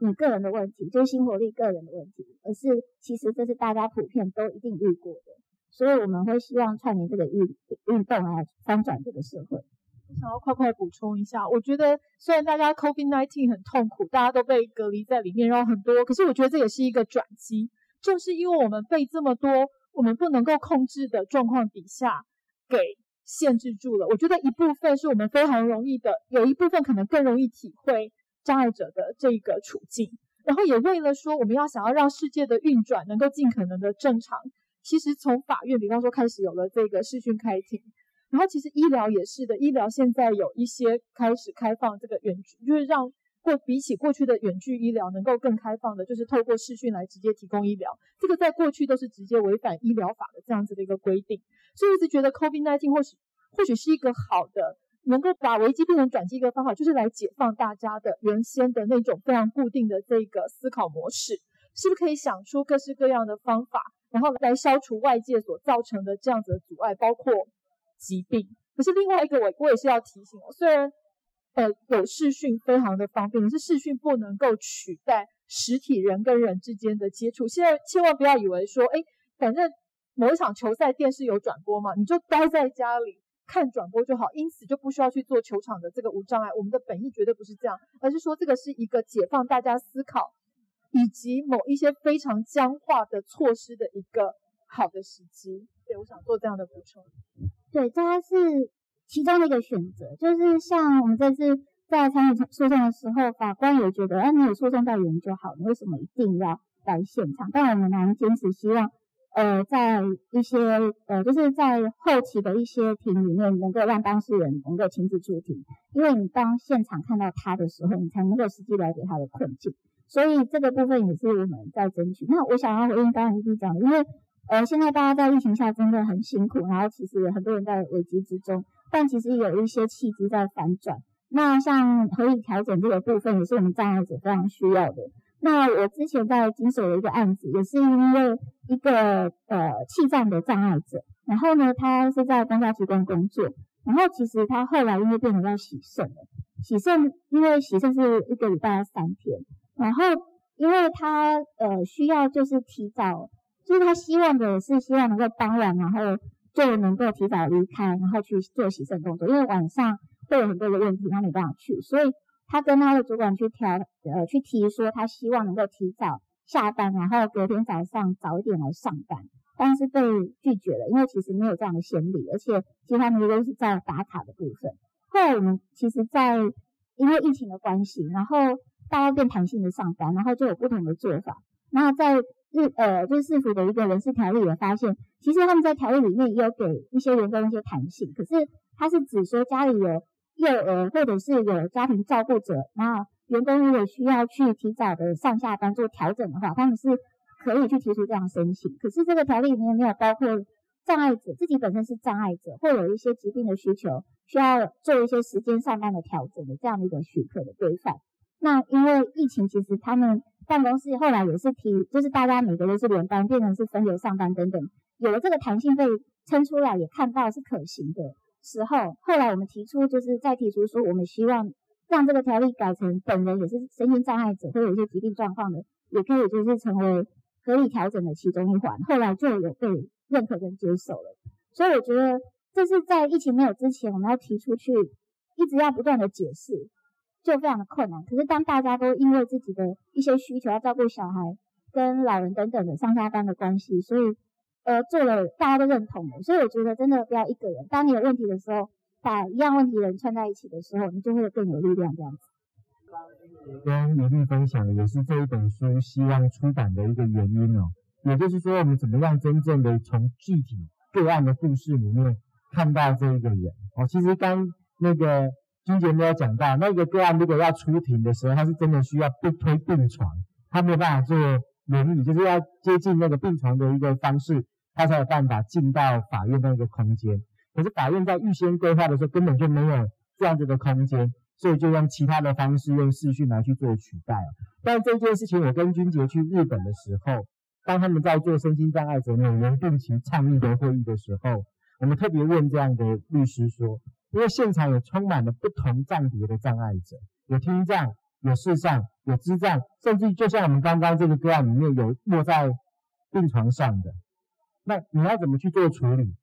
你个人的问题就是新活力个人的问题，而是其实这是大家普遍都一定遇过的，所以我们会希望串联这个运运动来翻转这个社会。我想要快快补充一下，我觉得虽然大家 COVID-19 很痛苦，大家都被隔离在里面，然后很多，可是我觉得这也是一个转机，就是因为我们被这么多我们不能够控制的状况底下给限制住了。我觉得一部分是我们非常容易的，有一部分可能更容易体会。障碍者的这个处境，然后也为了说我们要想要让世界的运转能够尽可能的正常，其实从法院，比方说开始有了这个视讯开庭，然后其实医疗也是的，医疗现在有一些开始开放这个远距，就是让过比起过去的远距医疗能够更开放的，就是透过视讯来直接提供医疗，这个在过去都是直接违反医疗法的这样子的一个规定，所以我一直觉得 COVID-19 或许或许是一个好的。能够把危机变成转机一个方法，就是来解放大家的原先的那种非常固定的这个思考模式，是不是可以想出各式各样的方法，然后来消除外界所造成的这样子的阻碍，包括疾病。可是另外一个，我我也是要提醒，虽然呃有视讯非常的方便，可是视讯不能够取代实体人跟人之间的接触。现在千万不要以为说，哎，反正某一场球赛电视有转播嘛，你就待在家里。看转播就好，因此就不需要去做球场的这个无障碍。我们的本意绝对不是这样，而是说这个是一个解放大家思考以及某一些非常僵化的措施的一个好的时机。对，我想做这样的补充。对，这是其中的一个选择。就是像我们这次在参与诉讼的时候，法官也觉得，哎，你有诉讼代理人就好，你为什么一定要来现场？但我们还坚持希望。呃，在一些呃，就是在后期的一些庭里面，能够让当事人能够亲自出庭，因为你当现场看到他的时候，你才能够实际了解他的困境。所以这个部分也是我们在争取。那我想要回应刚刚 ED 讲，因为呃，现在大家在疫情下真的很辛苦，然后其实很多人在危机之中，但其实有一些契机在反转。那像合理调整这个部分，也是我们障碍者非常需要的。那我之前在经手的一个案子，也是因为一个呃气障的障碍者，然后呢，他是在公家机关工作，然后其实他后来因为变成要洗肾了，洗肾因为洗肾是一个礼拜三天，然后因为他呃需要就是提早，就是他希望的是希望能够傍晚，然后就能够提早离开，然后去做洗肾动作，因为晚上会有很多的问题，他没办法去，所以。他跟他的主管去调，呃，去提说他希望能够提早下班，然后隔天早上早一点来上班，但是被拒绝了，因为其实没有这样的先例，而且其实他们都是在打卡的部分。后来我们其实，在因为疫情的关系，然后大家变弹性的上班，然后就有不同的做法。然后在日，呃，就是市府的一个人事条例也发现，其实他们在条例里面也有给一些员工一些弹性，可是他是指说家里有。幼儿或者是有家庭照顾者，然后员工如果需要去提早的上下班做调整的话，他们是可以去提出这样申请。可是这个条例里面没有包括障碍者自己本身是障碍者，或有一些疾病的需求，需要做一些时间上班的调整的这样的一个许可的规范。那因为疫情，其实他们办公室后来也是提，就是大家每个都是轮班，变成是分流上班等等，有了这个弹性被撑出来，也看到是可行的。时候，后来我们提出，就是再提出说，我们希望让这个条例改成本人也是身心障碍者，或有一些疾病状况的，也可以就是成为合理调整的其中一环。后来就有被认可跟接受了。所以我觉得这是在疫情没有之前，我们要提出去，一直要不断的解释，就非常的困难。可是当大家都因为自己的一些需求，要照顾小孩跟老人等等的上下班的关系，所以。呃，做了大家都认同的，所以我觉得真的不要一个人。当你有问题的时候，把一样问题的人串在一起的时候，你就会更有力量。这样子。跟李丽分享也是这一本书希望出版的一个原因哦，也就是说，我们怎么样真正的从具体个案的故事里面看到这一个人哦。其实刚那个君杰没有讲到，那个个案如果要出庭的时候，他是真的需要不推病床，他没有办法做轮椅，就是要接近那个病床的一个方式，他才有办法进到法院那个空间。可是法院在预先规划的时候，根本就没有这样子的空间，所以就用其他的方式，用视讯来去做取代。但这件事情，我跟君杰去日本的时候，当他们在做身心障碍者每年定期倡议的会议的时候，我们特别问这样的律师说，因为现场有充满了不同障别的障碍者，有听障、有视障、有肢障，甚至就像我们刚刚这个个案里面有卧在病床上的，那你要怎么去做处理？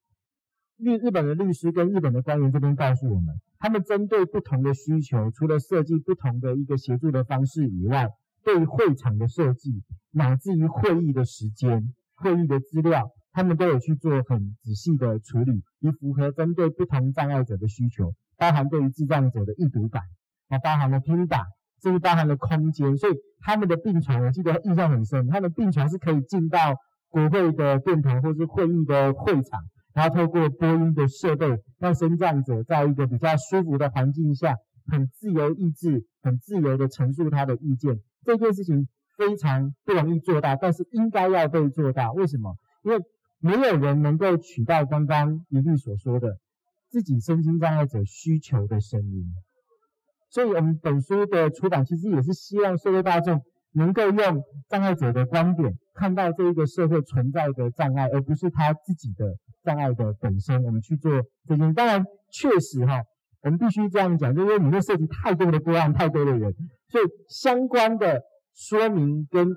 日日本的律师跟日本的官员这边告诉我们，他们针对不同的需求，除了设计不同的一个协助的方式以外，对于会场的设计，乃至于会议的时间、会议的资料，他们都有去做很仔细的处理，以符合针对不同障碍者的需求，包含对于智障者的易读感，啊，包含了听打，甚至包含了空间，所以他们的病床，我记得印象很深，他们病床是可以进到国会的殿堂或是会议的会场。然后透过播音的设备，让身障者在一个比较舒服的环境下，很自由意志、很自由的陈述他的意见。这件事情非常不容易做到，但是应该要被做到。为什么？因为没有人能够取代刚刚宜碧所说的自己身心障碍者需求的声音。所以，我们本书的出版其实也是希望社会大众能够用障碍者的观点，看到这一个社会存在的障碍，而不是他自己的。障碍的本身，我们去做这件，当然确实哈，我们必须这样讲，就因为里面涉及太多的个案，太多的人，所以相关的说明跟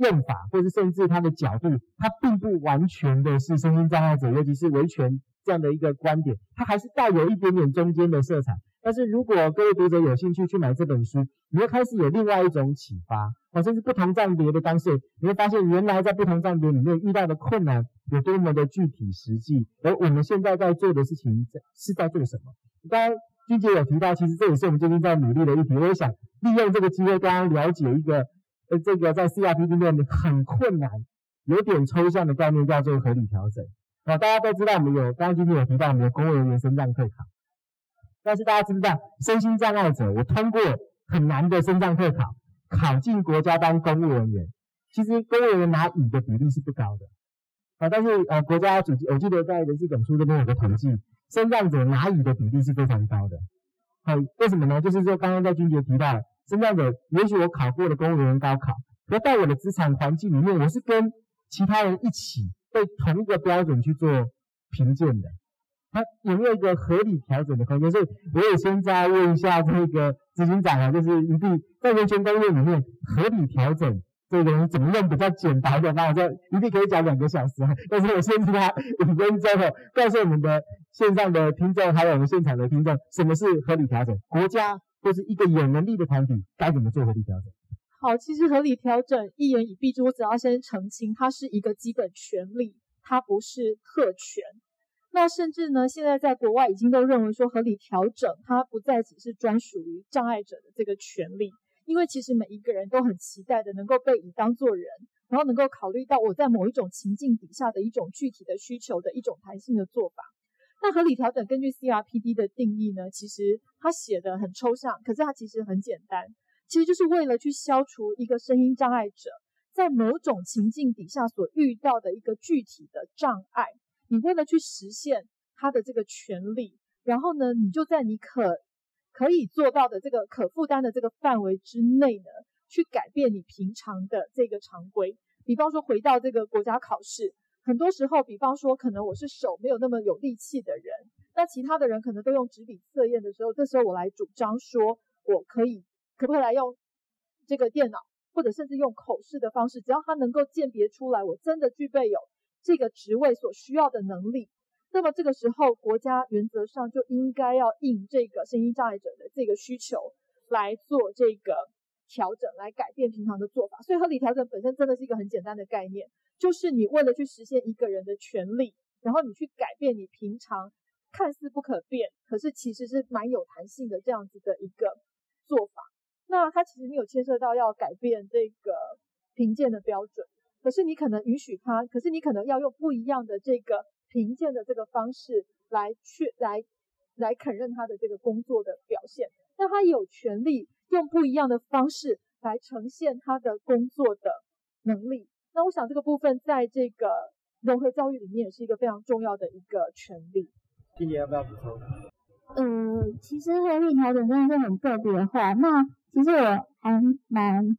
用法，或者甚至它的角度，它并不完全的是身心障碍者，尤其是维权这样的一个观点，它还是带有一点点中间的色彩。但是如果各位读者有兴趣去买这本书，你会开始有另外一种启发，啊，甚至不同障别的当事人，你会发现原来在不同障别里面遇到的困难有多么的具体实际，而我们现在在做的事情在是在做什么？刚刚君杰有提到，其实这也是我们最近在努力的一题。我也想利用这个机会，大家了解一个，呃，这个在 CRPD 里面很困难、有点抽象的概念，叫做合理调整。啊，大家都知道，我们有刚刚君杰有提到，我们有公务人员身障特考。但是大家知不知道，身心障碍者，我通过很难的身障特考，考进国家当公务人员，其实公务人员拿乙的比例是不高的，啊，但是呃，国家主，我记得在人事总处这边有个统计，身障者拿乙的比例是非常高的，好，为什么呢？就是说刚刚在君杰提到，身障者也许我考过了公务员高考，而在我的职场环境里面，我是跟其他人一起被同一个标准去做评鉴的。它有没有一个合理调整的空间？所以我也先再问一下这个执行长啊，就是一定在人权公约里面合理调整这个怎么用比较简单的方法？就一定可以讲两个小时，但是我限制他五分钟后，告诉我们的线上的听众还有我们现场的听众，什么是合理调整？国家或是一个有能力的团体该怎么做合理调整？好，其实合理调整一言以蔽之，我只要先澄清，它是一个基本权利，它不是特权。那甚至呢，现在在国外已经都认为说，合理调整它不再只是专属于障碍者的这个权利，因为其实每一个人都很期待的能够被以当作人，然后能够考虑到我在某一种情境底下的一种具体的需求的一种弹性的做法。那合理调整根据 CRPD 的定义呢，其实它写的很抽象，可是它其实很简单，其实就是为了去消除一个声音障碍者在某种情境底下所遇到的一个具体的障碍。你为了去实现他的这个权利，然后呢，你就在你可可以做到的这个可负担的这个范围之内呢，去改变你平常的这个常规。比方说，回到这个国家考试，很多时候，比方说，可能我是手没有那么有力气的人，那其他的人可能都用纸笔测验的时候，这时候我来主张说，我可以可不可以来用这个电脑，或者甚至用口试的方式，只要他能够鉴别出来，我真的具备有。这个职位所需要的能力，那么这个时候国家原则上就应该要应这个身心障碍者的这个需求来做这个调整，来改变平常的做法。所以合理调整本身真的是一个很简单的概念，就是你为了去实现一个人的权利，然后你去改变你平常看似不可变，可是其实是蛮有弹性的这样子的一个做法。那它其实你有牵涉到要改变这个评鉴的标准。可是你可能允许他，可是你可能要用不一样的这个评鉴的这个方式来去来来肯认他的这个工作的表现，那他有权利用不一样的方式来呈现他的工作的能力。那我想这个部分在这个融合教育里面也是一个非常重要的一个权利。今年要不要补充？呃，其实合理调整真的是很个别的话，那其实我还蛮。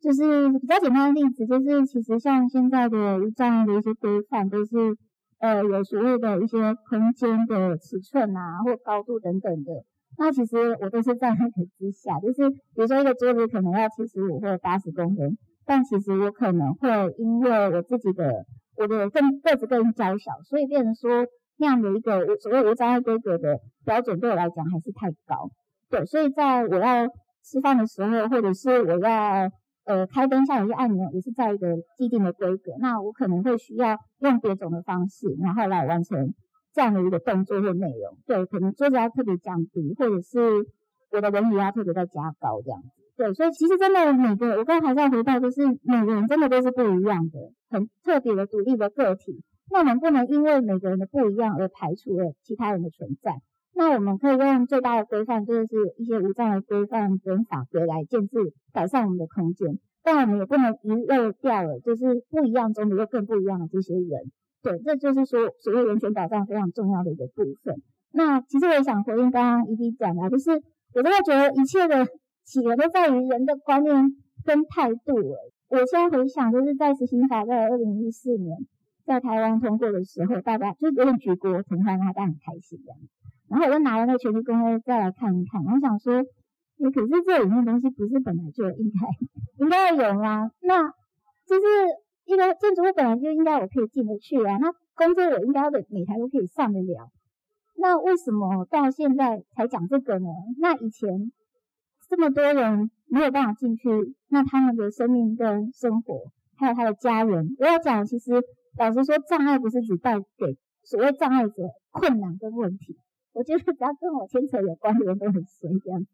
就是比较简单的例子，就是其实像现在的无障碍的一些规范，都是呃有所谓的一些空间的尺寸啊，或高度等等的。那其实我都是在那个之下，就是比如说一个桌子可能要七十五或者八十公分，但其实我可能会因为我自己的我的更个子更娇小，所以变成说那样的一个所谓无障碍规格的标准对我来讲还是太高。对，所以在我要吃饭的时候，或者是我要呃，开灯下有些按钮也是在一个既定的规格，那我可能会需要用别种的方式，然后来完成这样的一个动作或内容。对，可能桌子要特别降低，或者是我的轮椅要特别再加高这样子。对，所以其实真的每个，我刚才还在回到，就是每个人真的都是不一样的，很特别的独立的个体。那我们不能因为每个人的不一样而排除了其他人的存在。那我们可以用最大的规范，就是一些无障碍规范跟法规来建制改善我们的空间，但我们也不能遗漏掉了，就是不一样中的又更不一样的这些人。对，这就是说所谓人权保障非常重要的一个部分。那其实我也想回应刚刚 EB 讲的，就是我真的觉得一切的起源都在于人的观念跟态度。我现在回想，就是在实行法在二零一四年在台湾通过的时候，大家就有点举国同欢，大家很开心这样。然后我就拿了那个权利公约再来看一看，我想说，欸，可是这里面东西不是本来就应该 (laughs) 应该要有吗？那就是一个建筑物本来就应该我可以进得去啊，那工作我应该的每台都可以上得了，那为什么到现在才讲这个呢？那以前这么多人没有办法进去，那他们的生命跟生活，还有他的家人，我要讲，其实老实说，障碍不是只带给所谓障碍者困难跟问题。我觉得只要跟我牵扯有关的人都很随这样子，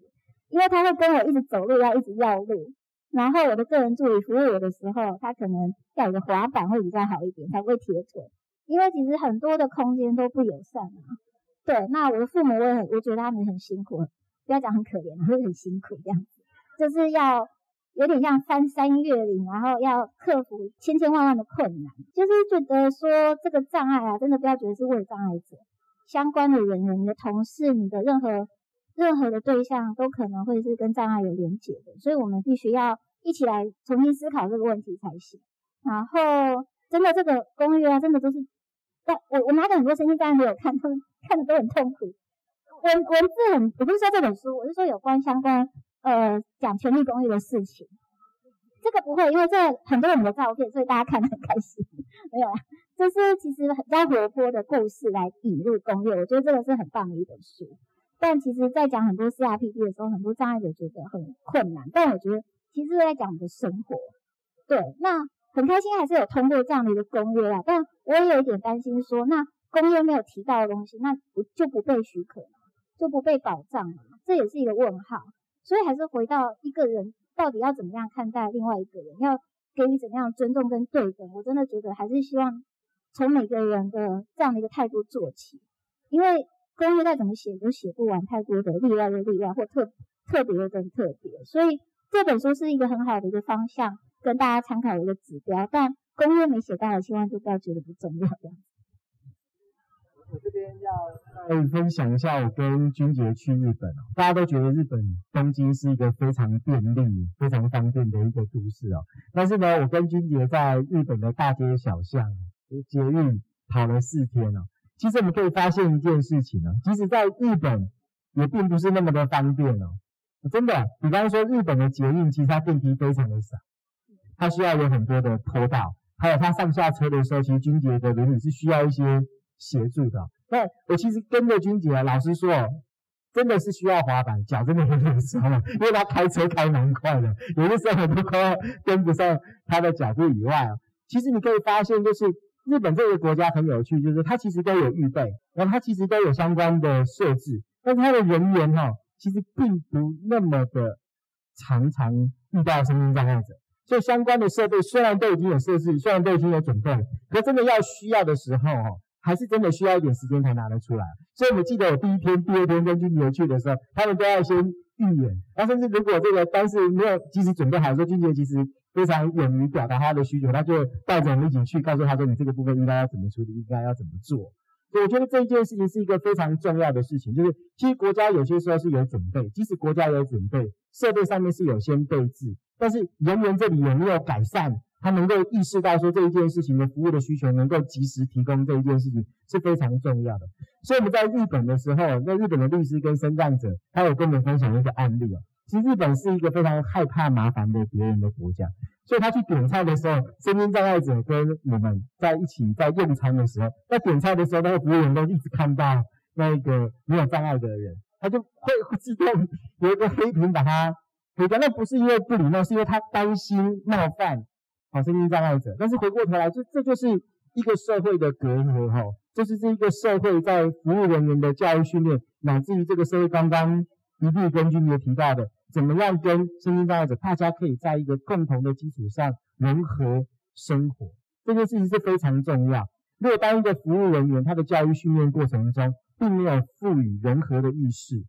因为他会跟我一直走路，要一直绕路。然后我的个人助理服务我的时候，他可能要有个滑板会比较好一点，才不会铁腿。因为其实很多的空间都不友善啊。对，那我的父母我也很，我觉得他们很辛苦，不要讲很可怜，会很辛苦这样子，就是要有点像翻山越岭，然后要克服千千万万的困难。就是觉得说这个障碍啊，真的不要觉得是为障碍者。相关的人员，你的同事，你的任何任何的对象，都可能会是跟障碍有连结的，所以我们必须要一起来重新思考这个问题才行。然后，真的这个公约啊，真的都是，但我我拿着很多声音，大家没有看，他们看的都很痛苦。文文字很，我不是说这本书，我是说有关相关呃讲权利公约的事情。这个不会，因为这很多人的照片，所以大家看得很开心。没有啦。就是其实很加活泼的故事来引入公约，我觉得这个是很棒的一本书。但其实，在讲很多 CRPD 的时候，很多障碍者觉得很困难。但我觉得，其实是在讲我们的生活。对，那很开心还是有通过这样的一个公约啦。但我也有一点担心说，那公约没有提到的东西，那不就不被许可，就不被保障了？这也是一个问号。所以还是回到一个人到底要怎么样看待另外一个人，要给予怎么样尊重跟对等？我真的觉得还是希望。从每个人的这样的一个态度做起，因为公约再怎么写都写不完太多的例外的例外或特特别的跟特别，所以这本书是一个很好的一个方向，跟大家参考的一个指标。但公约没写到的，千万就不要觉得不重要。(laughs) 我这边要再分享一下，我跟君洁去日本，大家都觉得日本东京是一个非常便利、非常方便的一个都市哦。但是呢，我跟君杰在日本的大街小巷、捷运跑了四天哦其实我们可以发现一件事情呢，即使在日本也并不是那么的方便哦。真的，比方说日本的捷运，其实它电梯非常的少，它需要有很多的坡道，还有它上下车的时候，其实君洁的轮椅是需要一些协助的。那我其实跟着君洁，老实说，真的是需要滑板，脚真的有点酸了，因为他开车开蛮快的，有的时候都快要跟不上他的脚步以外啊，其实你可以发现就是。日本这个国家很有趣，就是它其实都有预备，然后它其实都有相关的设置，但是它的人员哈，其实并不那么的常常遇到身心障碍者，所以相关的设备虽然都已经有设置，虽然都已经有准备，可真的要需要的时候哈，还是真的需要一点时间才拿得出来。所以我们记得我第一天、第二天跟君姐去的时候，他们都要先预演。那甚至如果这个当时没有及时准备好的时候，君姐其实非常勇于表达他的需求，他就带着我们一起去，告诉他说：“你这个部分应该要怎么处理，应该要怎么做。”所以我觉得这一件事情是一个非常重要的事情，就是其实国家有些时候是有准备，即使国家有准备，设备上面是有先备置，但是人员这里有没有改善？他能够意识到说这一件事情的服务的需求，能够及时提供这一件事情是非常重要的。所以我们在日本的时候，那日本的律师跟身障者，他有跟我们分享一个案例哦。其实日本是一个非常害怕麻烦的别人的国家，所以他去点菜的时候，身心障碍者跟我们在一起在用餐的时候，在点菜的时候，那个服务员都一直看到那个没有障碍的人，他就会自动有一个黑屏把他黑掉。那不是因为不礼貌，是因为他担心冒犯。好，身心障碍者，但是回过头来，这这就是一个社会的隔阂哈，就是这一个社会在服务人员的教育训练，乃至于这个社会刚刚一律跟君也提到的，怎么样跟身心障碍者，大家可以在一个共同的基础上融合生活，这件事情是非常重要。如果当一个服务人员他的教育训练过程中，并没有赋予融合的意识，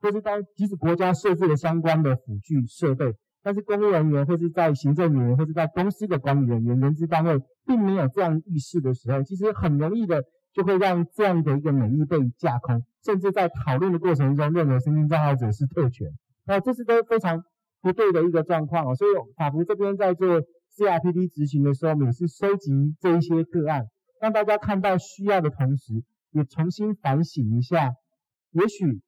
或是当即使国家设置了相关的辅具设备。但是公务人员或是在行政人员或是在公司的管理人员、人资单位，并没有这样意识的时候，其实很容易的就会让这样的一个美意被架空，甚至在讨论的过程中认为身心障碍者是特权，那这是都非常不对的一个状况哦。所以法服这边在做 CRPD 执行的时候，也是收集这一些个案，让大家看到需要的同时，也重新反省一下，也许。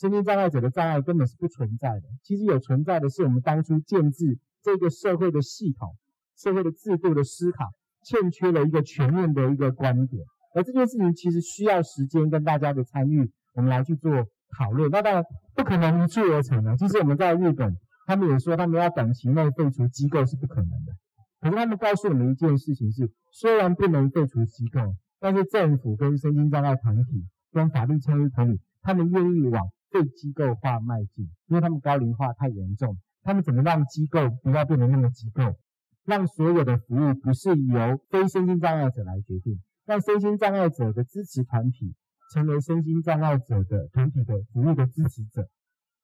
身心障碍者的障碍根本是不存在的，其实有存在的是我们当初建制这个社会的系统、社会的制度的思考，欠缺了一个全面的一个观点。而这件事情其实需要时间跟大家的参与，我们来去做讨论。那当然不可能一蹴而成的。其实我们在日本，他们也说他们要短期内废除机构是不可能的。可是他们告诉我们一件事情是，虽然不能废除机构，但是政府跟身心障碍团体跟法律参与团体，他们愿意往。被机构化迈进，因为他们高龄化太严重，他们怎么让机构不要变得那么机构，让所有的服务不是由非身心障碍者来决定，让身心障碍者的支持团体成为身心障碍者的团体的服务的支持者，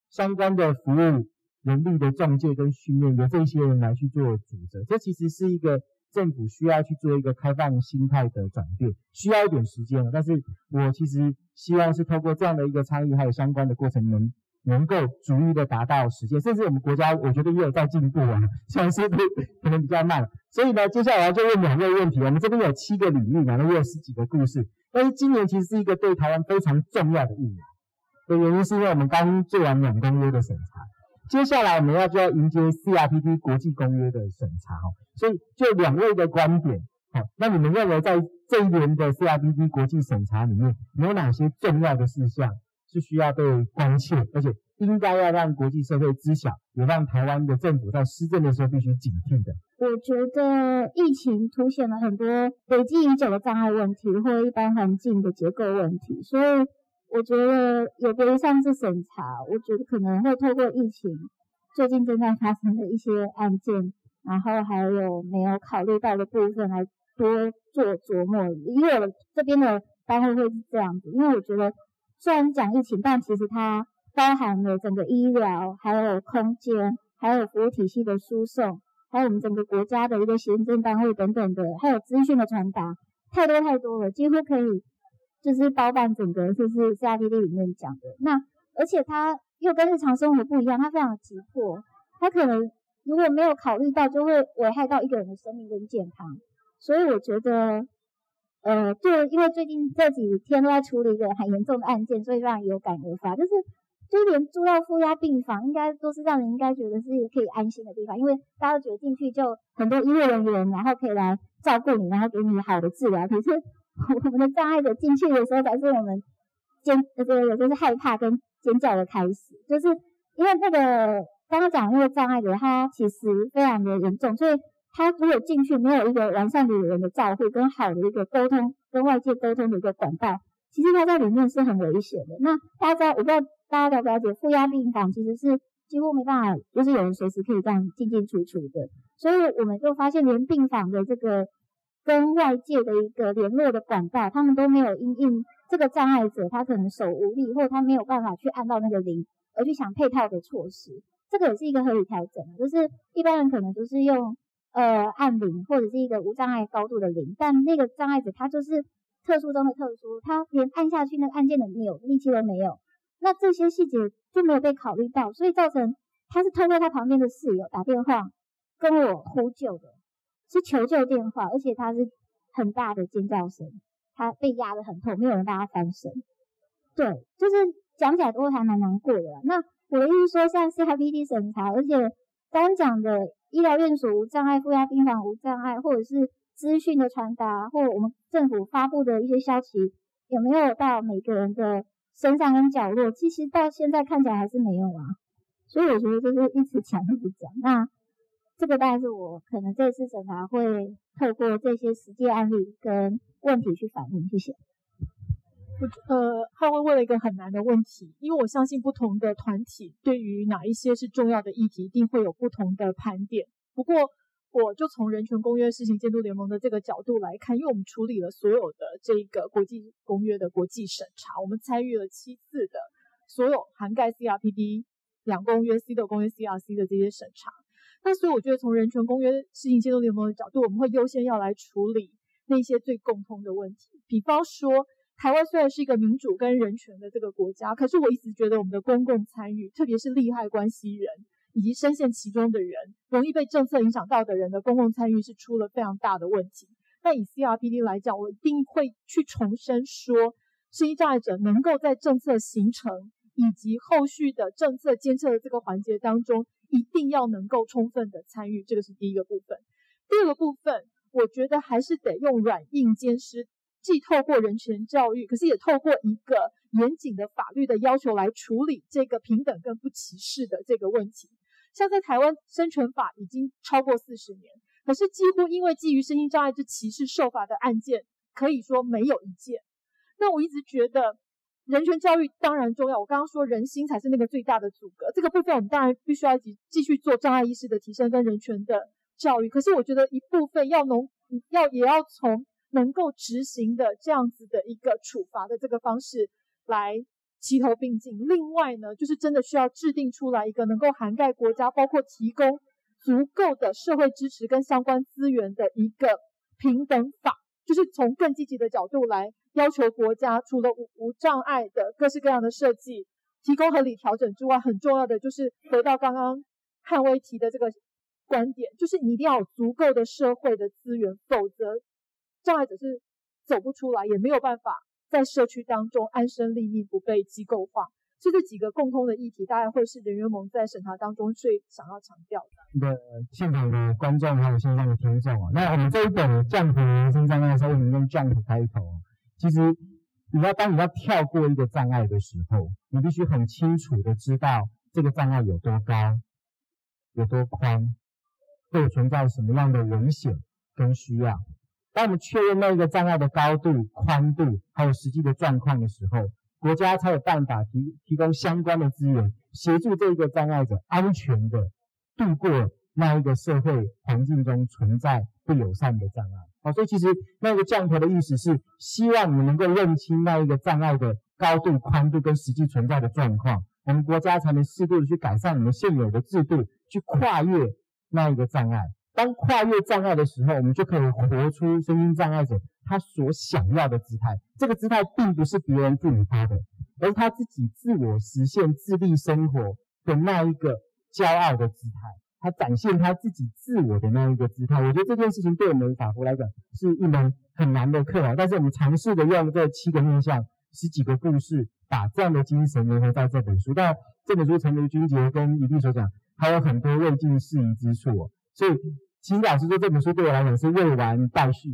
相关的服务人力的中介跟训练由这些人来去做主责，这其实是一个。政府需要去做一个开放心态的转变，需要一点时间了。但是我其实希望是透过这样的一个参与，还有相关的过程能，能够逐一的达到实现。甚至我们国家，我觉得也有在进步啊，(laughs) 虽然速度可能比较慢。所以呢，接下来就问两个问题。我们这边有七个领域，然后也有十几个故事。但是今年其实是一个对台湾非常重要的一年，的原因是因为我们刚做完两公约的审查。接下来我们要就要迎接 CRPD 国际公约的审查哈，所以就两位的观点，好，那你们认为在这一年的 CRPD 国际审查里面，有哪些重要的事项是需要被关切，而且应该要让国际社会知晓，也让台湾的政府在施政的时候必须警惕的？我觉得疫情凸显了很多累积已久的障碍问题，或一般环境的结构问题，所以。我觉得有别于上次审查，我觉得可能会透过疫情最近正在发生的一些案件，然后还有没有考虑到的部分来多做琢磨。因为我这边的单位会是这样子，因为我觉得虽然讲疫情，但其实它包含了整个医疗、还有空间、还有服务体系的输送，还有我们整个国家的一个行政单位等等的，还有资讯的传达，太多太多了，几乎可以。就是包办整个，就是 CRPD 里面讲的那，而且它又跟日常生活不一样，它非常急迫，它可能如果没有考虑到，就会危害到一个人的生命跟健康。所以我觉得，呃，就因为最近这几天都在处理一个很严重的案件，所以让人有感而发。就是，就连住到负压病房，应该都是让人应该觉得是可以安心的地方，因为大家都觉得进去就很多医护人员，然后可以来照顾你，然后给你好的治疗。可是。我们的障碍者进去的时候，才是我们尖这个就是害怕跟尖叫的开始，就是因为那个刚刚讲那个障碍者，他其实非常的严重，所以他如果进去没有一个完善的人的照护跟好的一个沟通跟外界沟通的一个管道，其实他在里面是很危险的。那大家，我不知道大家了不了解，负压病房其实是几乎没办法，就是有人随时可以这样进进出出的，所以我们就发现连病房的这个。跟外界的一个联络的管道，他们都没有因应这个障碍者，他可能手无力，或者他没有办法去按到那个铃，而去想配套的措施。这个也是一个合理调整，就是一般人可能就是用呃按铃或者是一个无障碍高度的铃，但那个障碍者他就是特殊中的特殊，他连按下去那个按键的扭力气都没有，那这些细节就没有被考虑到，所以造成他是透过他旁边的室友打电话跟我呼救的。是求救电话，而且他是很大的尖叫声，他被压得很痛，没有人帮他翻身。对，就是讲起来都还蛮难过的。那我的意思说，像 CRPD 审查，而且刚讲的医疗院所无障碍、负压病房无障碍，或者是资讯的传达，或我们政府发布的一些消息，有没有到每个人的身上跟角落？其实到现在看起来还是没有啊。所以我觉得就是一直讲，一直讲。那。这个大概是我可能这次审查会透过这些实际案例跟问题去反映。谢谢。呃，他会问了一个很难的问题，因为我相信不同的团体对于哪一些是重要的议题，一定会有不同的盘点。不过，我就从人权公约施行监督联盟的这个角度来看，因为我们处理了所有的这个国际公约的国际审查，我们参与了七次的所有涵盖 CRPD 两公约、C 的公约、CRC 的这些审查。那所以我觉得，从人权公约施行监督联盟的角度，我们会优先要来处理那些最共通的问题。比方说，台湾虽然是一个民主跟人权的这个国家，可是我一直觉得我们的公共参与，特别是利害关系人以及深陷其中的人，容易被政策影响到的人的公共参与是出了非常大的问题。那以 CRPD 来讲，我一定会去重申说，身心障碍者能够在政策形成以及后续的政策监测的这个环节当中。一定要能够充分的参与，这个是第一个部分。第二个部分，我觉得还是得用软硬兼施，既透过人权教育，可是也透过一个严谨的法律的要求来处理这个平等跟不歧视的这个问题。像在台湾生存法已经超过四十年，可是几乎因为基于身心障碍之歧视受罚的案件，可以说没有一件。那我一直觉得。人权教育当然重要，我刚刚说人心才是那个最大的阻隔。这个部分我们当然必须要继继续做障碍意识的提升跟人权的教育。可是我觉得一部分要能要也要从能够执行的这样子的一个处罚的这个方式来齐头并进。另外呢，就是真的需要制定出来一个能够涵盖国家，包括提供足够的社会支持跟相关资源的一个平等法，就是从更积极的角度来。要求国家除了无无障碍的各式各样的设计，提供合理调整之外，很重要的就是回到刚刚汉威提的这个观点，就是你一定要有足够的社会的资源，否则障碍者是走不出来，也没有办法在社区当中安身立命，不被机构化。所以这几个共通的议题，大概会是人员盟在审查当中最想要强调的。的现场的观众还有线上的听众啊，那我们这一本 Jump 人生障碍的时候，我们用 Jump 开头。其实，你要当你要跳过一个障碍的时候，你必须很清楚的知道这个障碍有多高、有多宽，会存在什么样的危险跟需要。当我们确认那一个障碍的高度、宽度，还有实际的状况的时候，国家才有办法提提供相关的资源，协助这一个障碍者安全的度过那一个社会环境中存在不友善的障碍。好，所以其实那个降头的意思是希望你能够认清那一个障碍的高度、宽度跟实际存在的状况，我们国家才能适度的去改善我们现有的制度，去跨越那一个障碍。当跨越障碍的时候，我们就可以活出身心障碍者他所想要的姿态。这个姿态并不是别人赋予他的，而是他自己自我实现、自立生活的那一个骄傲的姿态。他展现他自己自我的那一个姿态，我觉得这件事情对我们法服来讲是一门很难的课啊。但是我们尝试的用这七个面向、十几个故事，把这样的精神融合在这本书。但这本书，诚如君杰跟宜碧所讲，还有很多未尽事宜之处。所以，其实老师说，这本书对我来讲是未完待续。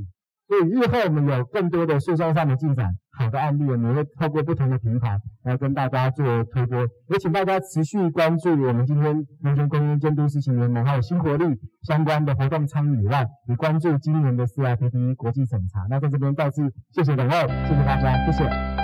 所以日后我们有更多的诉讼上的进展，好的案例，我们会透过不同的平台来跟大家做推播。也请大家持续关注我们今天人权公约监督施行联盟还有新活力相关的活动参与以外，也关注今年的 CIPD 国际审查。那在这边再次谢谢两位，谢谢大家，谢谢。